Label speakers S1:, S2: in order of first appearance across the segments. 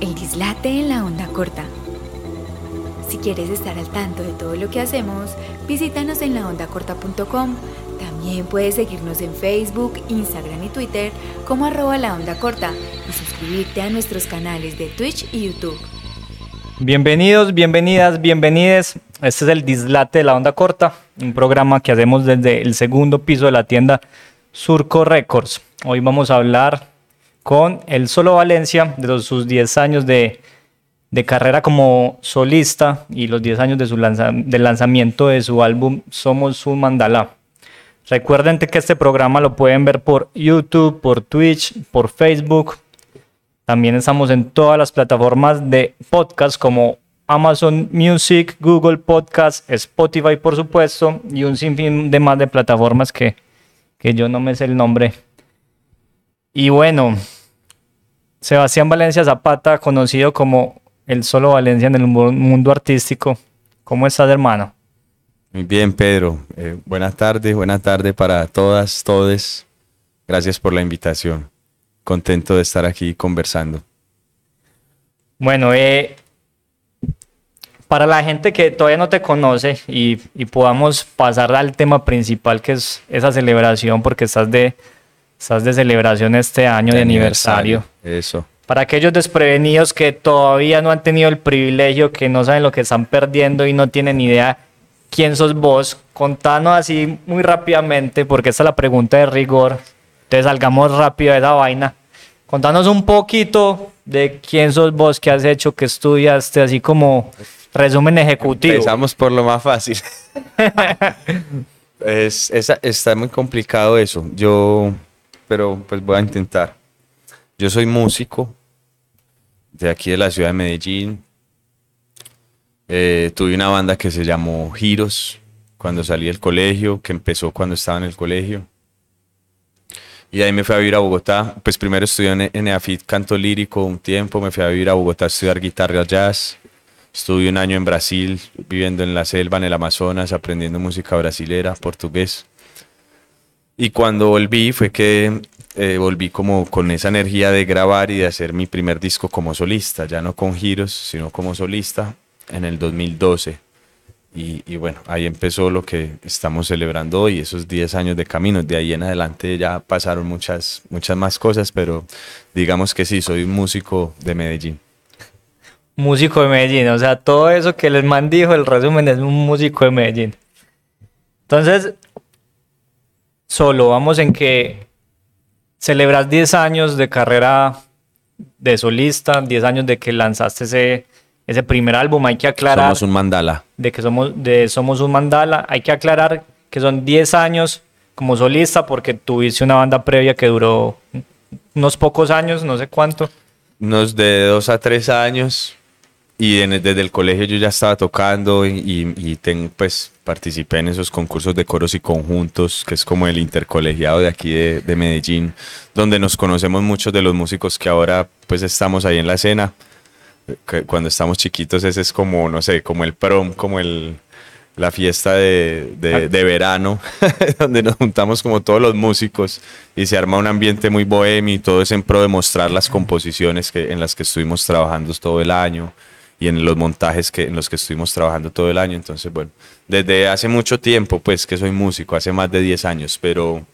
S1: El dislate en la onda corta. Si quieres estar al tanto de todo lo que hacemos, visítanos en laondacorta.com. También puedes seguirnos en Facebook, Instagram y Twitter como arroba la onda corta y suscribirte a nuestros canales de Twitch y YouTube.
S2: Bienvenidos, bienvenidas, bienvenides. Este es el Dislate de la Onda Corta, un programa que hacemos desde el segundo piso de la tienda Surco Records. Hoy vamos a hablar con el Solo Valencia de sus 10 años de, carrera como solista y los 10 años de su del lanzamiento de su álbum Somos un Mandala. Recuerden que este programa lo pueden ver por YouTube, por Twitch, por Facebook. También estamos en todas las plataformas de podcast como Amazon Music, Google Podcast, Spotify por supuesto y un sinfín de más de plataformas que, que yo no me sé el nombre. Y bueno, Sebastián Valencia Zapata, conocido como el solo Valencia en el mundo artístico. ¿Cómo estás, hermano?
S3: Muy bien, Pedro. Eh, buenas tardes, buenas tardes para todas, todes. Gracias por la invitación. Contento de estar aquí conversando.
S2: Bueno, eh, para la gente que todavía no te conoce y, podamos pasar al tema principal que es esa celebración, porque estás de, estás de celebración este año de, aniversario.
S3: Eso.
S2: Para aquellos desprevenidos que todavía no han tenido el privilegio, que no saben lo que están perdiendo y no tienen idea quién sos vos, contanos así muy rápidamente, porque esta es la pregunta de rigor. Entonces salgamos rápido de esa vaina. Contanos un poquito de quién sos vos, qué has hecho, qué estudiaste, así como Resumen ejecutivo.
S3: Empezamos por lo más fácil. es, está muy complicado eso. Yo, pero pues voy a intentar. Yo soy músico de aquí de la ciudad de Medellín. Eh, tuve una banda que se llamó Giros cuando salí del colegio, que empezó cuando estaba en el colegio. Y ahí me fui a vivir a Bogotá. Pues primero estudié en, EAFIT canto lírico un tiempo, me fui a vivir a Bogotá a estudiar guitarra jazz. Estuve un año en Brasil, viviendo en la selva, en el Amazonas, aprendiendo música brasilera, portugués. Y cuando volví fue que eh, volví como con esa energía de grabar y de hacer mi primer disco como solista, ya no con giros, sino como solista, en el 2012. Y, y, bueno, ahí empezó lo que estamos celebrando hoy, esos 10 años de camino. De ahí en adelante ya pasaron muchas, muchas más cosas, pero digamos que sí, soy un músico de Medellín
S2: músico de Medellín. O sea, todo eso que les man el resumen es un músico de Medellín. Entonces, solo vamos en que celebras 10 años de carrera de solista, 10 años de que lanzaste ese, ese primer álbum. Hay que aclarar.
S3: Somos un mandala.
S2: De que somos, de somos un mandala. Hay que aclarar que son 10 años como solista porque tuviste una banda previa que duró unos pocos años, no sé cuánto.
S3: Unos de 2 a 3 años. Y desde el colegio yo ya estaba tocando y, y pues participé en esos concursos de coros y conjuntos, que es como el intercolegiado de aquí de, de, Medellín, donde nos conocemos muchos de los músicos que ahora pues estamos ahí en la escena. cuando estamos chiquitos ese es como, no sé, como el prom, como el, la fiesta de, de, de verano, donde nos juntamos como todos los músicos y se arma un ambiente muy bohemio y todo es en pro de mostrar las composiciones que, en las que estuvimos trabajando todo el año y en los montajes que, en los que estuvimos trabajando todo el año. Entonces, bueno, desde hace mucho tiempo, pues que soy músico, hace más de 10 años, pero,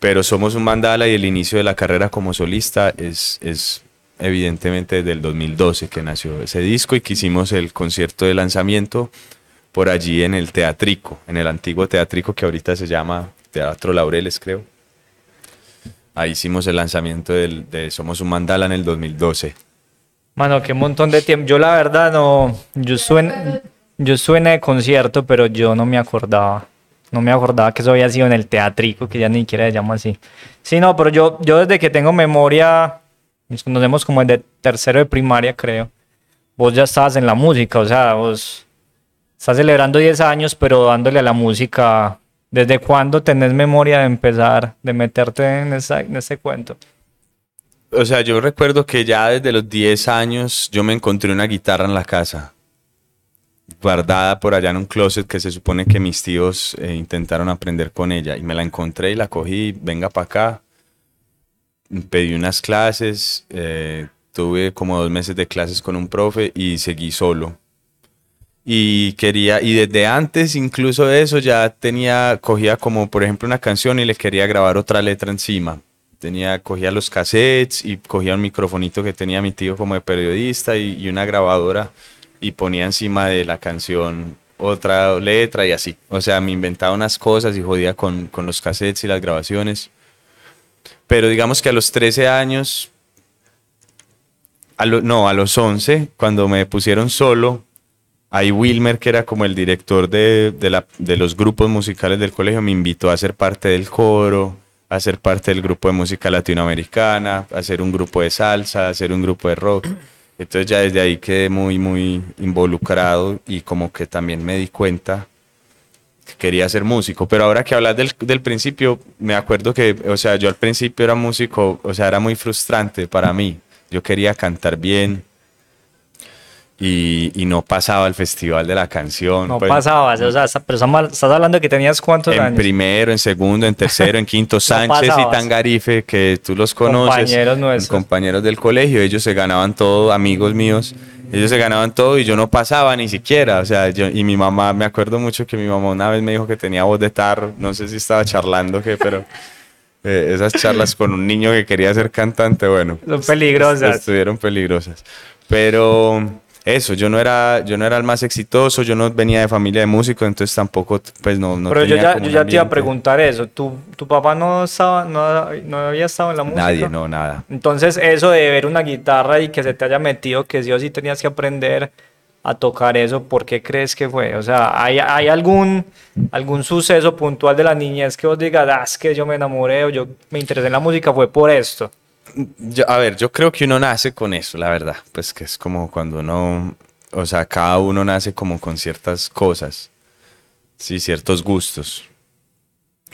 S3: pero somos un mandala y el inicio de la carrera como solista es, es evidentemente desde el 2012 que nació ese disco y que hicimos el concierto de lanzamiento por allí en el Teatrico, en el antiguo Teatrico que ahorita se llama Teatro Laureles, creo. Ahí hicimos el lanzamiento del, de Somos un Mandala en el 2012.
S2: Mano, qué montón de tiempo. Yo la verdad no, yo suena, yo suena de concierto, pero yo no me acordaba. No me acordaba que eso había sido en el teatrico, que ya ni siquiera se llama así. Sí, no, pero yo, yo desde que tengo memoria, nos conocemos como de tercero de primaria, creo. Vos ya estabas en la música, o sea, vos estás celebrando 10 años, pero dándole a la música. ¿Desde cuándo tenés memoria de empezar, de meterte en, esa, en ese cuento?
S3: O sea, yo recuerdo que ya desde los 10 años yo me encontré una guitarra en la casa, guardada por allá en un closet que se supone que mis tíos eh, intentaron aprender con ella. Y me la encontré y la cogí, venga para acá. Pedí unas clases, eh, tuve como dos meses de clases con un profe y seguí solo. Y quería, y desde antes incluso de eso ya tenía, cogía como por ejemplo una canción y le quería grabar otra letra encima. Tenía, cogía los cassettes y cogía un microfonito que tenía mi tío como de periodista y, una grabadora y ponía encima de la canción otra letra y así. O sea, me inventaba unas cosas y jodía con, con los cassettes y las grabaciones. Pero digamos que a los 13 años, a no, a los 11, cuando me pusieron solo, ahí Wilmer, que era como el director de, de la- de los grupos musicales del colegio, me invitó a ser parte del coro, a ser parte del grupo de música latinoamericana, hacer un grupo de salsa, hacer un grupo de rock. Entonces ya desde ahí quedé muy, muy involucrado y como que también me di cuenta que quería ser músico. Pero ahora que hablas del, del principio, me acuerdo que, o sea, yo al principio era músico, o sea, era muy frustrante para mí. Yo quería cantar bien y, y no pasaba el festival de la canción.
S2: No
S3: Pues,
S2: pasabas, o sea, pero estás hablando de que tenías cuántos
S3: en
S2: años.
S3: primero, en segundo, en tercero, en quinto, Sánchez y. Tangarife, que tú los conoces.
S2: Compañeros nuestros.
S3: Compañeros del colegio, ellos se ganaban todo, amigos míos, ellos se ganaban todo y yo no pasaba ni siquiera. O sea, yo, y mi mamá, me acuerdo mucho que mi mamá una vez me dijo que tenía voz de tarro, no sé si estaba charlando o qué, pero eh, esas charlas con un niño que quería ser cantante, bueno.
S2: Son peligrosas.
S3: Estuvieron peligrosas. Pero eso, yo no era, yo no era el más exitoso, yo no venía de familia de músicos, entonces tampoco, pues no, no
S2: pero yo ya,
S3: como
S2: yo ya te iba a preguntar eso. ¿Tu, tu papá no, estaba, no, no había estado en la música?
S3: Nadie, no, nada.
S2: Entonces, eso de ver una guitarra y que se te haya metido, que sí o sí tenías que aprender a tocar eso, ¿por qué crees que fue? O sea, ¿hay, hay algún, algún suceso puntual de la niñez que vos digas, ah, es que yo me enamoré o yo me interesé en la música, fue por esto?
S3: Yo- a ver, yo creo que uno nace con eso, la verdad. Pues que es como cuando uno, o sea, cada uno nace como con ciertas cosas, sí, ciertos gustos.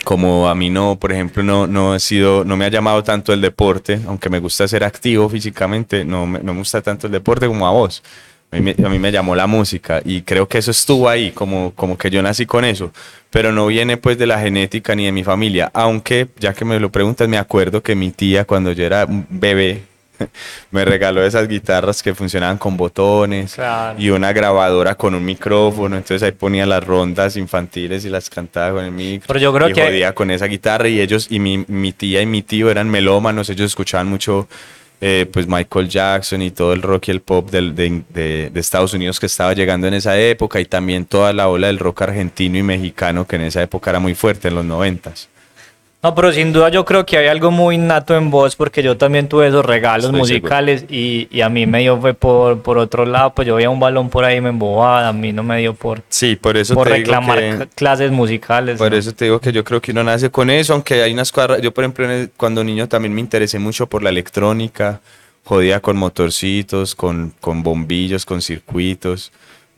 S3: Como a mí no, por ejemplo, no, no he sido, no me ha llamado tanto el deporte, aunque me gusta ser activo físicamente, no no me gusta tanto el deporte como a vos. A mí, me, a mí me llamó la música y creo que eso estuvo ahí, como, como que yo nací con eso, pero no viene pues de la genética ni de mi familia, aunque ya que me lo preguntas, me acuerdo que mi tía cuando yo era un bebé me regaló esas guitarras que funcionaban con botones
S2: Claro.
S3: y una grabadora con un micrófono, entonces ahí ponía las rondas infantiles y las cantaba con el micrófono.
S2: Pero yo creo
S3: y
S2: que-
S3: jodía con esa guitarra y ellos y mi, mi tía y mi tío eran melómanos, ellos escuchaban mucho eh, pues Michael Jackson y todo el rock y el pop de- de Estados Unidos que estaba llegando en esa época y también toda la ola del rock argentino y mexicano que en esa época era muy fuerte en los noventas.
S2: No, pero sin duda yo creo que hay algo muy innato en vos, porque yo también tuve esos regalos
S3: Estoy
S2: musicales y, y a mí me dio fue por, por otro lado, pues yo veía un balón por ahí y me embobaba, a mí no me dio por,
S3: Sí, por eso
S2: por
S3: te digo
S2: reclamar
S3: que-
S2: clases musicales.
S3: Por
S2: ¿no?
S3: eso te digo que yo creo que uno nace con eso, aunque hay unas cosas, yo por ejemplo cuando niño también me interesé mucho por la electrónica, jodía con motorcitos, con, con bombillos, con circuitos,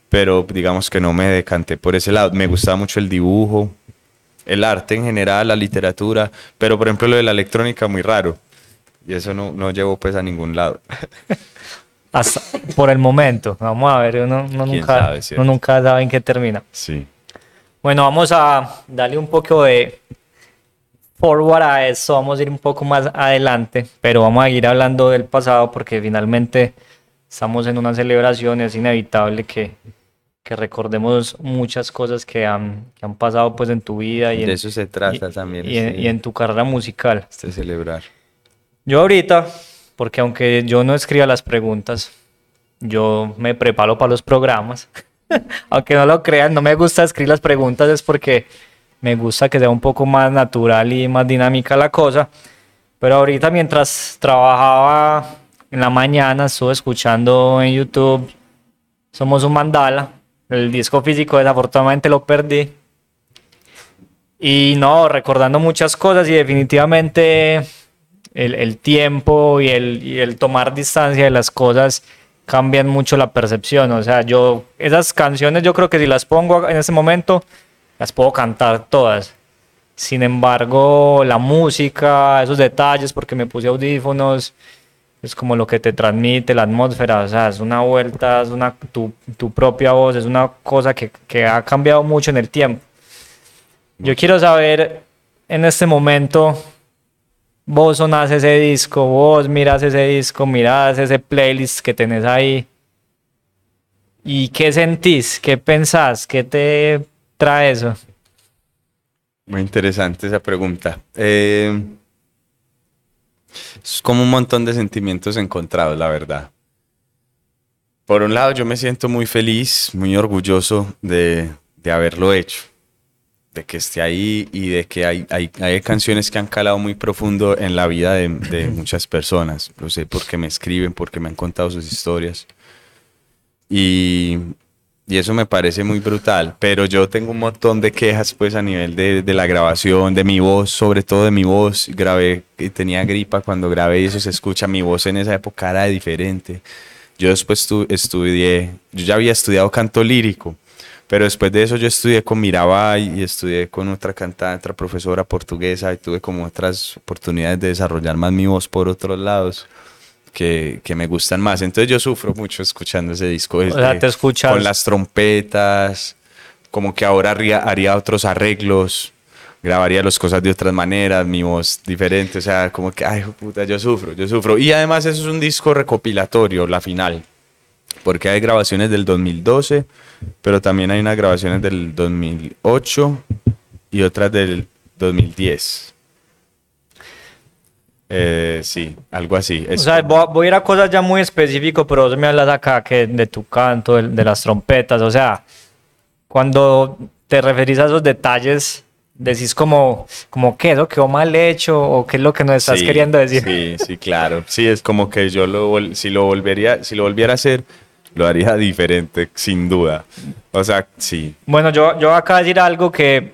S3: pero digamos que no me decanté por ese lado. Me gustaba mucho el dibujo, el arte en general, la literatura, pero por ejemplo lo de la electrónica muy raro. Y eso no, no llevó pues a ningún lado.
S2: Hasta por el momento, vamos a ver, uno, uno
S3: ¿Quién
S2: nunca,
S3: sabe,
S2: uno nunca sabe en qué termina.
S3: Sí.
S2: Bueno, vamos a darle un poco de forward a eso, vamos a ir un poco más adelante, pero vamos a ir hablando del pasado porque finalmente estamos en una celebración, es inevitable que, que recordemos muchas cosas que han, que han pasado pues en tu vida y en,
S3: de eso se trata
S2: y-
S3: también.
S2: y en-
S3: este-
S2: y en tu carrera musical.
S3: este celebrar.
S2: Yo ahorita, porque aunque yo no escriba las preguntas, yo me preparo para los programas. aunque no lo crean, no me gusta escribir las preguntas, es porque me gusta que sea un poco más natural y más dinámica la cosa. Pero ahorita mientras trabajaba en la mañana, estuve escuchando en YouTube Somos un Mandala. El disco físico desafortunadamente lo perdí. Y no, recordando muchas cosas y definitivamente el, el tiempo y el, y el tomar distancia de las cosas cambian mucho la percepción. O sea, yo, esas canciones yo creo que si las pongo en este momento, las puedo cantar todas. Sin embargo, la música, esos detalles, porque me puse audífonos, es como lo que te transmite la atmósfera, o sea, es una vuelta, es una, tu, tu propia voz, es una cosa que, que ha cambiado mucho en el tiempo. Yo quiero saber en este momento vos sonás ese disco, vos miras ese disco, miras ese playlist que tenés ahí. ¿Y qué sentís? ¿Qué pensás? ¿Qué te trae eso?
S3: Muy interesante esa pregunta. Eh, es como un montón de sentimientos encontrados, la verdad. Por un lado, yo me siento muy feliz, muy orgulloso de, de haberlo hecho, de que esté ahí y de que hay, hay, canciones que han calado muy profundo en la vida de, de muchas personas. Lo sé porque me escriben, porque me han contado sus historias. Y, y eso me parece muy brutal, pero yo tengo un montón de quejas pues a nivel de, de, la grabación, de mi voz, sobre todo de mi voz. Grabé, tenía gripa cuando grabé y eso se escucha, mi voz en esa época era diferente. Yo después tu, estudié, yo ya había estudiado canto lírico, pero después de eso yo estudié con Mirabai y estudié con otra cantante, otra profesora portuguesa y tuve como otras oportunidades de desarrollar más mi voz por otros lados que, que me gustan más. Entonces yo sufro mucho escuchando ese disco.
S2: O sea, te escuchas.
S3: Con las trompetas, como que ahora haría, haría otros arreglos grabaría las cosas de otras maneras, mi voz diferente, o sea, como que, ay, puta, yo sufro, yo sufro. Y además eso es un disco recopilatorio, la final, porque hay grabaciones del 2012, pero también hay unas grabaciones del 2008 y otras del 2010. Eh, sí, algo así.
S2: Es o sea, voy a, voy a, ir a cosas ya muy específicas, pero vos me hablas acá que de tu canto, de, de las trompetas, o sea, cuando te referís a esos detalles decís como, como qué, ¿no? quedó mal hecho o qué es lo que nos estás
S3: sí,
S2: queriendo decir.
S3: Sí, sí, claro. Sí, es como que yo lo, si lo volvería, si lo volviera a hacer, lo haría diferente, sin duda. O sea, sí.
S2: Bueno, yo, yo acá decir algo que,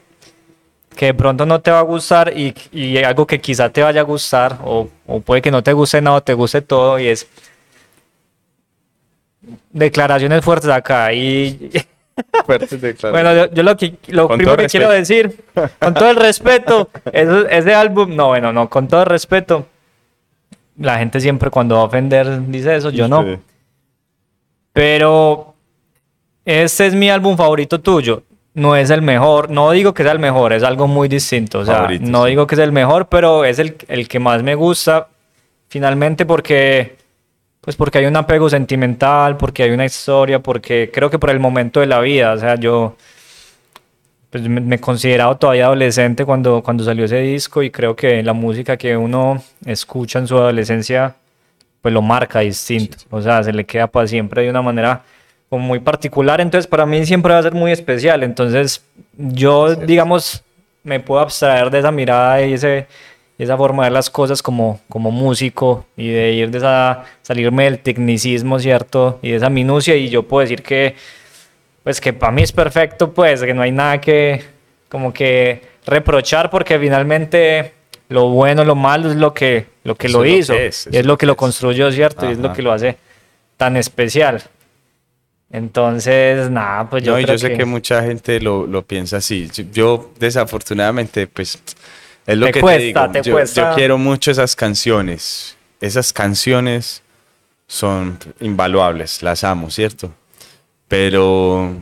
S2: que de pronto no te va a gustar y, y algo que quizá te vaya a gustar o, o puede que no te guste nada o te guste todo y es declaraciones fuertes acá y bueno, yo, yo, lo, que, lo primero que respeto. quiero decir, con todo el respeto, es, ese álbum, no, bueno, no, con todo el respeto, la gente siempre cuando va a ofender dice eso, yo no. Pero este es mi álbum favorito tuyo. No es el mejor, no digo que sea el mejor, es algo muy distinto. O sea, favorito, no sí. digo que es el mejor, pero es el, el que más me gusta, finalmente, porque pues porque hay un apego sentimental, porque hay una historia, porque creo que por el momento de la vida, o sea, yo pues me, me consideraba todavía adolescente cuando, cuando salió ese disco y creo que la música que uno escucha en su adolescencia pues lo marca distinto, o sea, se le queda para siempre de una manera como muy particular, entonces para mí siempre va a ser muy especial, entonces yo digamos me puedo abstraer de esa mirada y ese esa forma de ver las cosas como, como músico y de ir de esa, salirme del tecnicismo, ¿cierto? Y de esa minucia y yo puedo decir que, pues que para mí es perfecto, pues, que no hay nada que, como que reprochar porque finalmente lo bueno, lo malo es lo que lo, que lo hizo lo que es, y es lo que, lo construyó, ¿cierto? Ajá. Y es lo que lo hace tan especial. Entonces, nada, pues yo
S3: no,
S2: creo
S3: yo sé que... que mucha gente lo, lo piensa así. Yo, desafortunadamente, pues es lo
S2: te
S3: que
S2: cuesta,
S3: te digo.
S2: Te
S3: yo,
S2: cuesta.
S3: yo quiero mucho esas canciones. Esas canciones son invaluables, las amo, ¿cierto? Pero,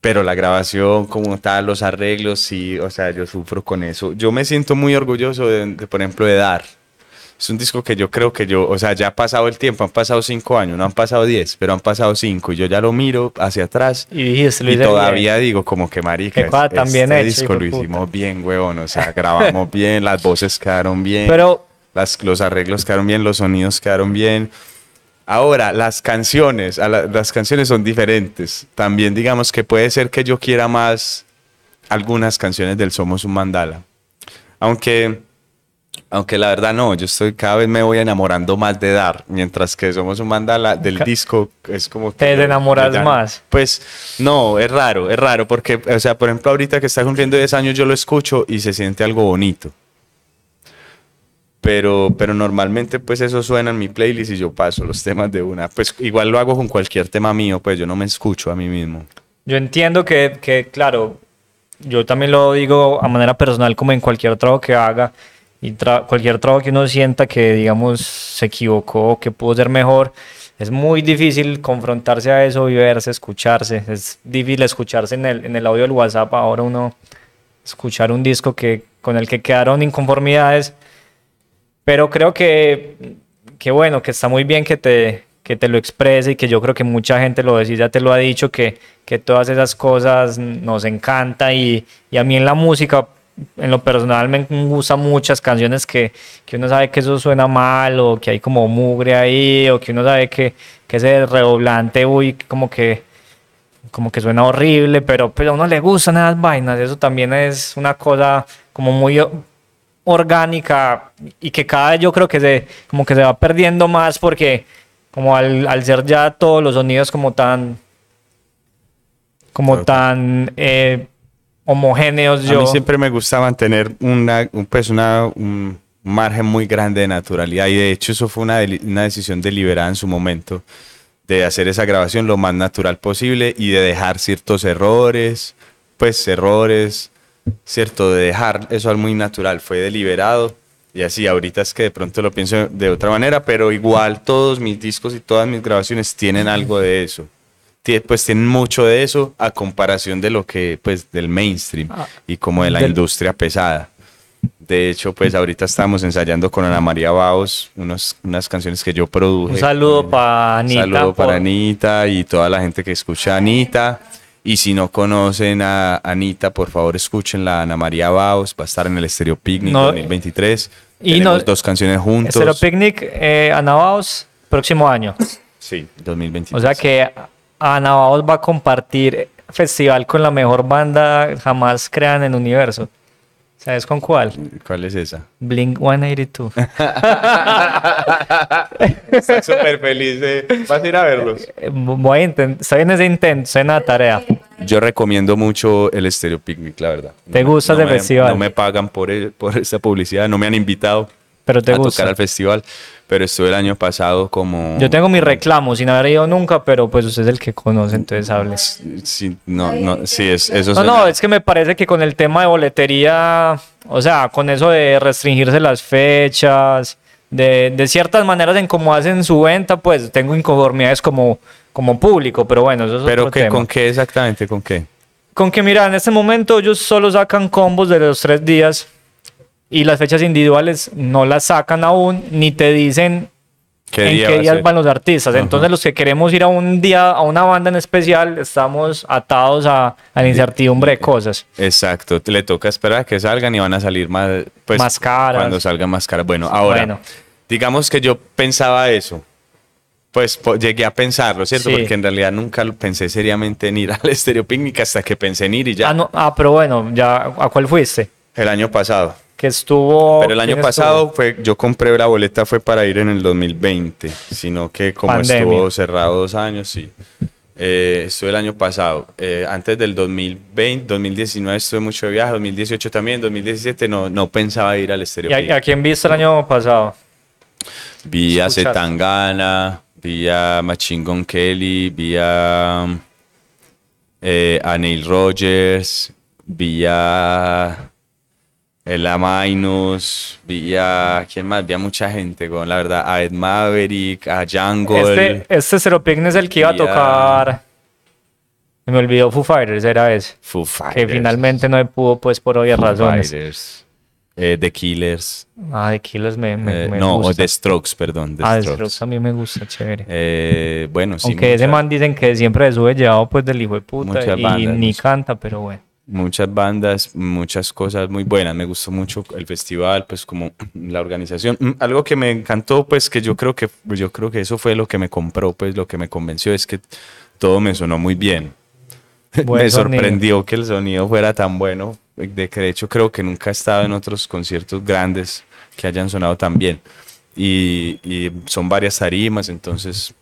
S3: pero la grabación como tal, los arreglos, sí, o sea, yo sufro con eso. Yo me siento muy orgulloso, de, de, por ejemplo, de Dar. Es un disco que yo creo que yo, o sea, ya ha pasado el tiempo, han pasado cinco años, no han pasado diez, pero han pasado cinco y yo ya lo miro hacia atrás
S2: y, dijiste,
S3: y todavía bien. digo como que marica,
S2: es, también
S3: este
S2: hecho,
S3: disco lo hicimos bien, huevón, o sea, grabamos bien, las voces quedaron bien,
S2: pero
S3: las, los arreglos quedaron bien, los sonidos quedaron bien. Ahora, las canciones, la, las canciones son diferentes. También digamos que puede ser que yo quiera más algunas canciones del Somos un Mandala. Aunque, aunque la verdad no, yo estoy cada vez me voy enamorando más de Dar, mientras que Somos un Mandala del disco es como que
S2: te enamoras ya, más.
S3: Pues no, es raro, es raro porque, o sea, por ejemplo, ahorita que está cumpliendo 10 años yo lo escucho y se siente algo bonito pero, pero normalmente pues eso suena en mi playlist y yo paso los temas de una. Pues igual lo hago con cualquier tema mío, pues yo no me escucho a mí mismo.
S2: Yo entiendo que, que claro, yo también lo digo a manera personal como en cualquier trabajo que haga y tra cualquier trabajo que uno sienta que digamos se equivocó, que pudo ser mejor. Es muy difícil confrontarse a eso y verse, escucharse. Es difícil escucharse en el, en el audio del WhatsApp. Ahora uno escuchar un disco que, con el que quedaron inconformidades Pero creo que, que bueno, que está muy bien que te, que te lo exprese y que yo creo que mucha gente lo decía, ya te lo ha dicho, que, que todas esas cosas nos encanta y, y a mí en la música, en lo personal me gustan muchas canciones que, que, uno sabe que eso suena mal o que hay como mugre ahí o que uno sabe que, que ese redoblante, uy, como que como que suena horrible, pero, pero a uno le gustan esas vainas, eso también es una cosa como muy orgánica y que cada vez yo creo que se, como que se va perdiendo más porque como al, al ser ya todos los sonidos como tan como tan eh, homogéneos yo
S3: a mí siempre me gusta mantener una pues una un margen muy grande de naturalidad y de hecho eso fue una, una decisión deliberada en su momento de hacer esa grabación lo más natural posible y de dejar ciertos errores pues errores cierto de dejar eso al muy natural fue deliberado y así, ahorita es que de pronto lo pienso de otra manera, pero igual todos mis discos y todas mis grabaciones tienen algo de eso. Pues tienen mucho de eso a comparación de lo que, pues, del mainstream ah, y como de la industria pesada. De hecho, pues ahorita estamos ensayando con Ana María Baos unos, unas canciones que yo produje.
S2: Un saludo para Anita.
S3: Un saludo para Anita y toda la gente que escucha a Anita. Y si no conocen a Anita, por favor escúchenla. Ana María Baos va a estar en el Estéreo Picnic 2023. Y Tenemos dos canciones juntos.
S2: Estéreo Picnic, eh, Ana Baos, próximo año.
S3: Sí, 2023.
S2: O sea que Ana Baos va a compartir festival con la mejor banda jamás creada en el universo. ¿Sabes con cuál?
S3: ¿Cuál es esa?
S2: Blink 182.
S3: Estoy súper feliz. ¿Vas a ir a verlos?
S2: Eh, voy a intentar. Estoy en ese intento, estoy en la tarea.
S3: Yo recomiendo mucho el Stereo Picnic, la verdad.
S2: ¿Te gusta
S3: el
S2: festival?
S3: No me pagan por, por esa publicidad, no me han invitado
S2: Pero te
S3: a
S2: gusta.
S3: tocar al festival pero estuve el año pasado como...
S2: Yo tengo mi reclamo sin haber ido nunca, pero pues usted es el que conoce, entonces hable.
S3: Sí, no, no, sí, es, eso
S2: No, no, es que me parece que con el tema de boletería, o sea, con eso de restringirse las fechas, de, de ciertas maneras en cómo hacen su venta, pues tengo inconformidades como, como público, pero bueno, eso es
S3: ¿Pero
S2: otro
S3: ¿con qué exactamente? ¿Con qué?
S2: Con que, mira, en este momento ellos solo sacan combos de los tres días y las fechas individuales no las sacan aún ni te dicen en qué días van los artistas. Entonces los que queremos ir a un día, a una banda en especial, estamos atados a, la incertidumbre de cosas.
S3: Exacto, le toca esperar a que salgan y van a salir más, pues,
S2: más caras.
S3: Cuando salgan más caras. Bueno, ahora, digamos que yo pensaba eso. Pues llegué a pensarlo, ¿cierto? Porque en realidad nunca lo pensé seriamente en ir al Estéreo Picnic hasta que pensé en ir y ya.
S2: Ah, no, ah, pero bueno, ya, ¿a cuál fuiste?
S3: El año pasado
S2: que estuvo...
S3: Pero el año pasado fue, yo compré la boleta fue para ir en el 2020, sino que como estuvo cerrado dos años, sí. Eh, estuve el año pasado. Eh, antes del 2020, 2019 estuve mucho de viaje, 2018 también, 2017 no, no pensaba ir al estéreo.
S2: ¿Y a, quién viste el año pasado?
S3: Vi a Zetangana, vi a Machine Kelly, vi a, eh, a Neil Rogers, vi a el Amainus, vi a, ¿quién más? Vi a mucha gente, con la verdad, a Ed Maverick, a Jungle.
S2: Este, este Zero es el que iba a tocar. Me olvidó Foo Fighters, era ese.
S3: Foo Fighters.
S2: Que finalmente no me pudo, pues, por obvias razones.
S3: Fighters. Eh, The Killers.
S2: Ah, The Killers me, me,
S3: eh, no, o The Strokes, perdón.
S2: The ah, The Strokes a mí me gusta, chévere.
S3: Eh, bueno, sí.
S2: Aunque ese man dicen que siempre sube llevado pues del hijo de puta y ni canta, pero bueno
S3: muchas bandas, muchas cosas muy buenas. Me gustó mucho el festival, pues como la organización. Mm, algo que me encantó, pues que yo creo que yo creo que eso fue lo que me compró, pues lo que me convenció es que todo me sonó muy bien. me sorprendió que el sonido fuera tan bueno, de que de hecho creo que nunca he estado en otros conciertos grandes que hayan sonado tan bien. Y, y son varias tarimas, entonces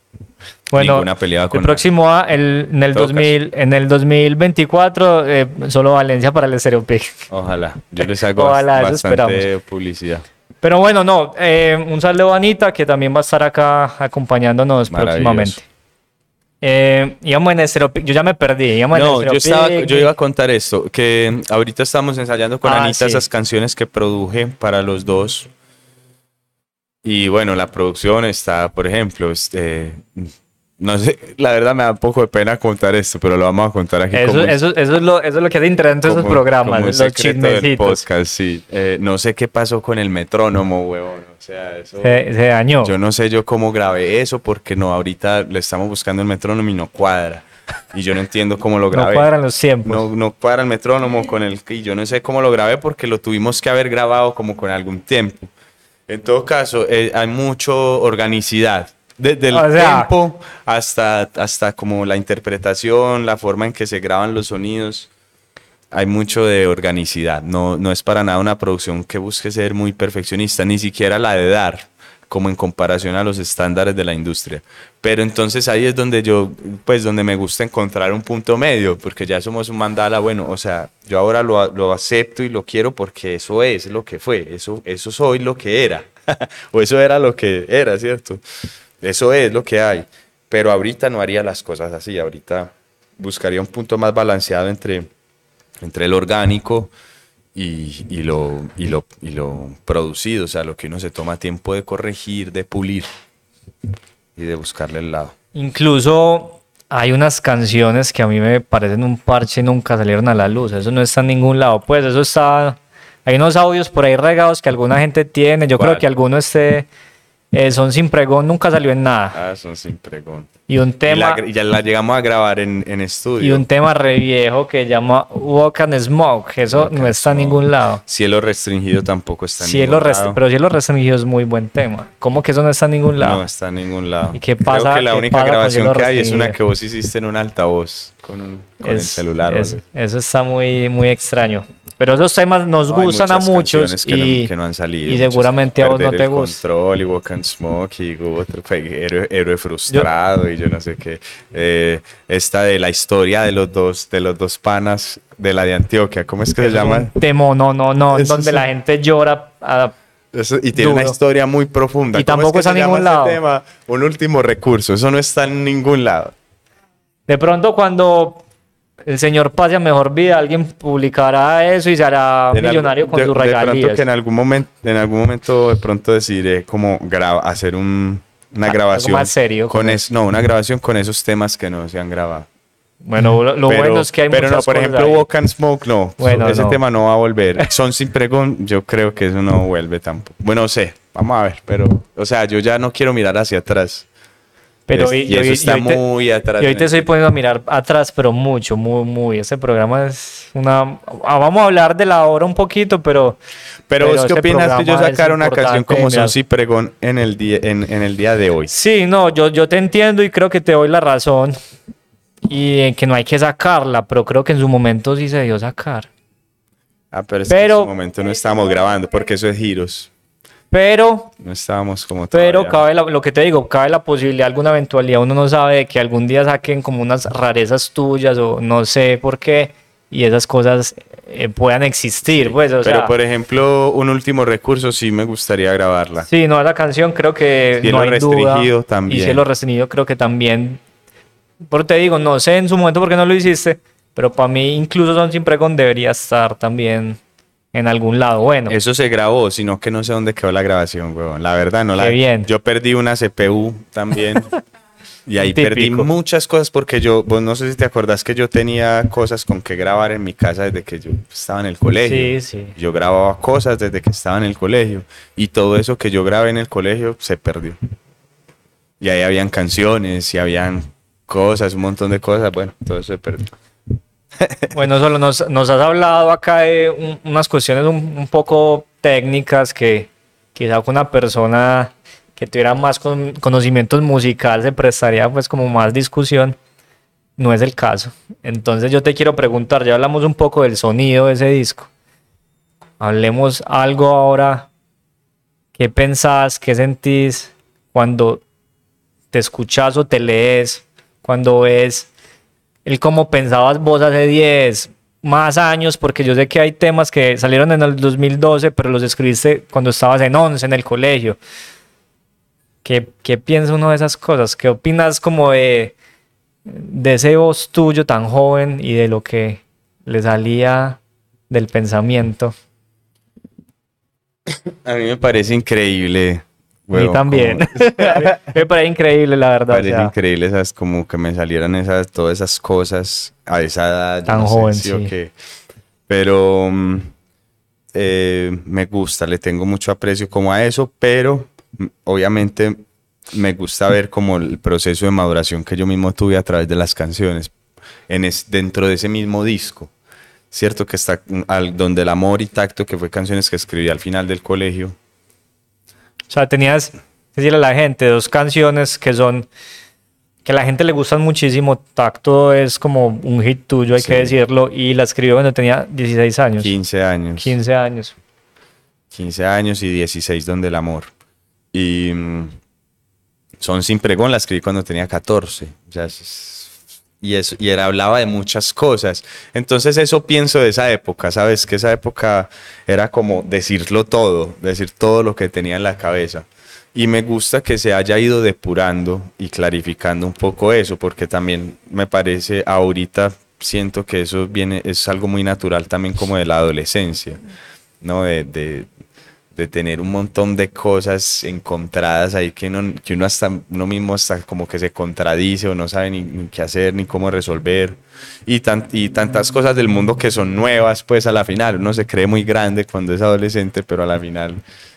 S2: bueno, el próximo el, en el 2000, en el 2024 eh, solo Valencia para el Estéreo
S3: Ojalá, yo les hago bastante publicidad.
S2: Pero bueno, no, eh, un saludo a Anita que también va a estar acá acompañándonos próximamente. Eh, íbamos en Estéreo yo ya me perdí.
S3: no, yo, yo iba a contar esto, que ahorita estamos ensayando con ah, Anita esas canciones que produje para los dos y bueno, la producción está, por ejemplo, este, no sé, la verdad me da un poco de pena contar esto, pero lo vamos a contar aquí.
S2: Eso,
S3: como-
S2: eso, eso, es, lo, eso es lo que hace interesante esos
S3: como-
S2: programas,
S3: como
S2: los chismecitos.
S3: podcast, sí. Eh, no sé qué pasó con el metrónomo, huevón. O sea, eso...
S2: Se, se dañó.
S3: Yo no sé yo cómo grabé eso, porque no, ahorita le estamos buscando el metrónomo y no cuadra. Y yo no entiendo cómo lo
S2: no
S3: grabé.
S2: cuadran los tiempos.
S3: No, no cuadra el metrónomo con el... Y yo no sé cómo lo grabé porque lo tuvimos que haber grabado como con algún tiempo. En todo caso, eh, hay mucho organicidad. Desde el
S2: O sea-
S3: tiempo hasta, hasta como la interpretación, la forma en que se graban los sonidos. Hay mucho de organicidad. No, no es para nada una producción que busque ser muy perfeccionista, ni siquiera la de dar, como en comparación a los estándares de la industria. Pero entonces ahí es donde yo, pues donde me gusta encontrar un punto medio, porque ya somos un mandala, bueno, o sea, yo ahora lo, lo acepto y lo quiero porque eso es lo que fue, eso, eso soy lo que era, o eso era lo que era, ¿cierto? Eso es lo que hay. Pero ahorita no haría las cosas así, ahorita buscaría un punto más balanceado entre, entre el orgánico y, y lo, y, lo, y lo producido, o sea, lo que uno se toma tiempo de corregir, de pulir y de buscarle el lado.
S2: Incluso hay unas canciones que a mí me parecen un parche y nunca salieron a la luz. Eso no está en ningún lado. Pues eso está. Hay unos audios por ahí regados que alguna gente tiene. Yo creo que alguno este. Eh, son sin pregón, nunca salió en nada.
S3: Ah, son sin pregón.
S2: Y un
S3: Y,
S2: tema.
S3: la- y ya la llegamos a grabar en, en estudio.
S2: Y un tema re viejo que llama Walk and Smoke. Eso
S3: Walk
S2: no está en ningún lado.
S3: Cielo restringido tampoco está en
S2: Cielo
S3: ningún
S2: rest-
S3: lado.
S2: pero cielo restringido es muy buen tema. ¿Cómo que eso no está en ningún lado?
S3: No está en ningún lado.
S2: ¿Y qué
S3: Creo
S2: pasa-
S3: que la única grabación que hay es una que vos hiciste en un altavoz con, un, con el
S2: Es-
S3: celular. o
S2: es- eso está muy, muy extraño. Pero esos temas nos
S3: No,
S2: gustan a muchos y,
S3: no, que no han salido.
S2: y seguramente a vos no te
S3: el
S2: gusta.
S3: Control y Walk and Smoke y otro, héroe, héroe frustrado y yo no sé qué. Eh, esta de la historia de los dos, de los dos panas de la de Antioquia, ¿cómo es que se llama?
S2: Temo, no, no, no,
S3: Eso
S2: donde
S3: sí.
S2: la gente llora. ah,
S3: Eso- y tiene una
S2: Duro.
S3: historia muy profunda.
S2: Y
S3: ¿Cómo
S2: tampoco
S3: es que
S2: está en ningún lado.
S3: tema? Un último recurso. Eso no está en ningún lado.
S2: de pronto cuando el señor pase a mejor vida, alguien publicará eso y se hará
S3: En
S2: millonario con
S3: de,
S2: sus
S3: de pronto
S2: regalías.
S3: que en algún momento, en algún momento de pronto decidiré como hacer un- una
S2: Algo
S3: grabación
S2: más serio,
S3: con es, no, una grabación con esos temas que no se han grabado.
S2: Bueno, lo, lo
S3: pero,
S2: bueno es que hay
S3: pero no,
S2: muchas
S3: por
S2: cosas
S3: ejemplo,
S2: ahí.
S3: Walk and Smoke no,
S2: Bueno,
S3: ese
S2: no.
S3: tema no va a volver. Son sin pregón, yo creo que eso no vuelve tampoco. Bueno, no sé, vamos a ver, pero o sea, yo ya no quiero mirar hacia atrás.
S2: Pero
S3: y,
S2: y-
S3: y eso
S2: y
S3: está
S2: hoy te-
S3: muy atrás.
S2: Y hoy te estoy poniendo a mirar atrás, pero mucho, muy, muy. Este programa es una... ah, Vamos a hablar de la hora un poquito, pero...
S3: Pero, vos qué opinas que yo
S2: es
S3: sacara una canción como. Son pregón en el día, en, en el día de hoy?
S2: Sí, no, yo, yo te entiendo y creo que te doy la razón. Y en que no hay que sacarla, pero creo que en su momento sí se dio sacar.
S3: Ah, pero es que
S2: Pero-
S3: en ese momento no estábamos grabando porque eso es giros.
S2: Pero,
S3: No estábamos como
S2: pero
S3: todavía.
S2: cabe la- lo que te digo, cabe la posibilidad, alguna eventualidad, uno no sabe de que algún día saquen como unas rarezas tuyas o no sé por qué, y esas cosas eh, puedan existir, pues, o
S3: Pero
S2: sea,
S3: por ejemplo, un último recurso sí me gustaría grabarla.
S2: sí, no, esa canción creo que
S3: Cielo
S2: no hay
S3: restringido
S2: duda,
S3: también.
S2: y cielo restringido creo que también, por te digo, no sé en su momento por qué no lo hiciste, pero para mí incluso Son Sin Pregón debería estar también en algún lado, bueno,
S3: Eso se grabó, sino que no sé dónde quedó la grabación, weón. La verdad, no la.
S2: Qué bien.
S3: Yo perdí una CPU también. y ahí perdí muchas cosas porque yo, vos no sé si te acordás que yo tenía cosas con que grabar en mi casa desde que yo estaba en el colegio.
S2: sí, sí.
S3: Yo grababa cosas desde que estaba en el colegio y todo eso que yo grabé en el colegio se perdió. Y ahí habían canciones y habían cosas, un montón de cosas. Bueno, todo eso se perdió.
S2: Bueno, solo nos, nos has hablado acá de un- unas cuestiones un, un poco técnicas que quizá una persona que tuviera más con- conocimientos musicales se prestaría pues como más discusión. No es el caso. Entonces yo te quiero preguntar, ya hablamos un poco del sonido de ese disco. Hablemos algo ahora. ¿Qué pensás, qué sentís cuando te escuchas o te lees, cuando ves el cómo pensabas vos hace 10 más años, porque yo sé que hay temas que salieron en el 2012, pero los escribiste cuando estabas en 11 en el colegio. ¿Qué, qué piensa uno de esas cosas? ¿Qué opinas como de, de ese voz tuyo tan joven y de lo que le salía del pensamiento?
S3: A mí me parece increíble
S2: A mí también. me parece increíble, la verdad.
S3: Me parece increíble esas, como que me salieran esas, todas esas cosas a esa edad.
S2: Tan joven, sí.
S3: Pero mm, eh, me gusta, le tengo mucho aprecio como a eso, pero mm, obviamente me gusta ver como el proceso de maduración que yo mismo tuve a través de las canciones, en dentro de ese mismo disco. Cierto que está mm, al, donde el amor y tacto, que fue canciones que escribí al final del colegio.
S2: O sea, tenías, decirle a la gente, dos canciones que son que a la gente le gustan muchísimo. Tacto es como un hit tuyo, hay que decirlo, y la escribió cuando tenía 16 años.
S3: 15 años.
S2: 15 años.
S3: 15 años y 16 donde el amor. Y mm, son sin pregón la escribí cuando tenía 14. Y eso y era, hablaba de muchas cosas. Entonces eso pienso de esa época, ¿sabes? Que esa época era como decirlo todo, decir todo lo que tenía en la cabeza. Y me gusta que se haya ido depurando y clarificando un poco eso, porque también me parece ahorita siento que eso viene, es algo muy natural también como de la adolescencia, ¿no? De, de, de tener un montón de cosas encontradas ahí que uno, que uno hasta uno mismo hasta como que se contradice o no sabe ni, qué hacer ni cómo resolver y, tan, y tantas cosas del mundo que son nuevas pues a la final uno se cree muy grande cuando es adolescente pero a la final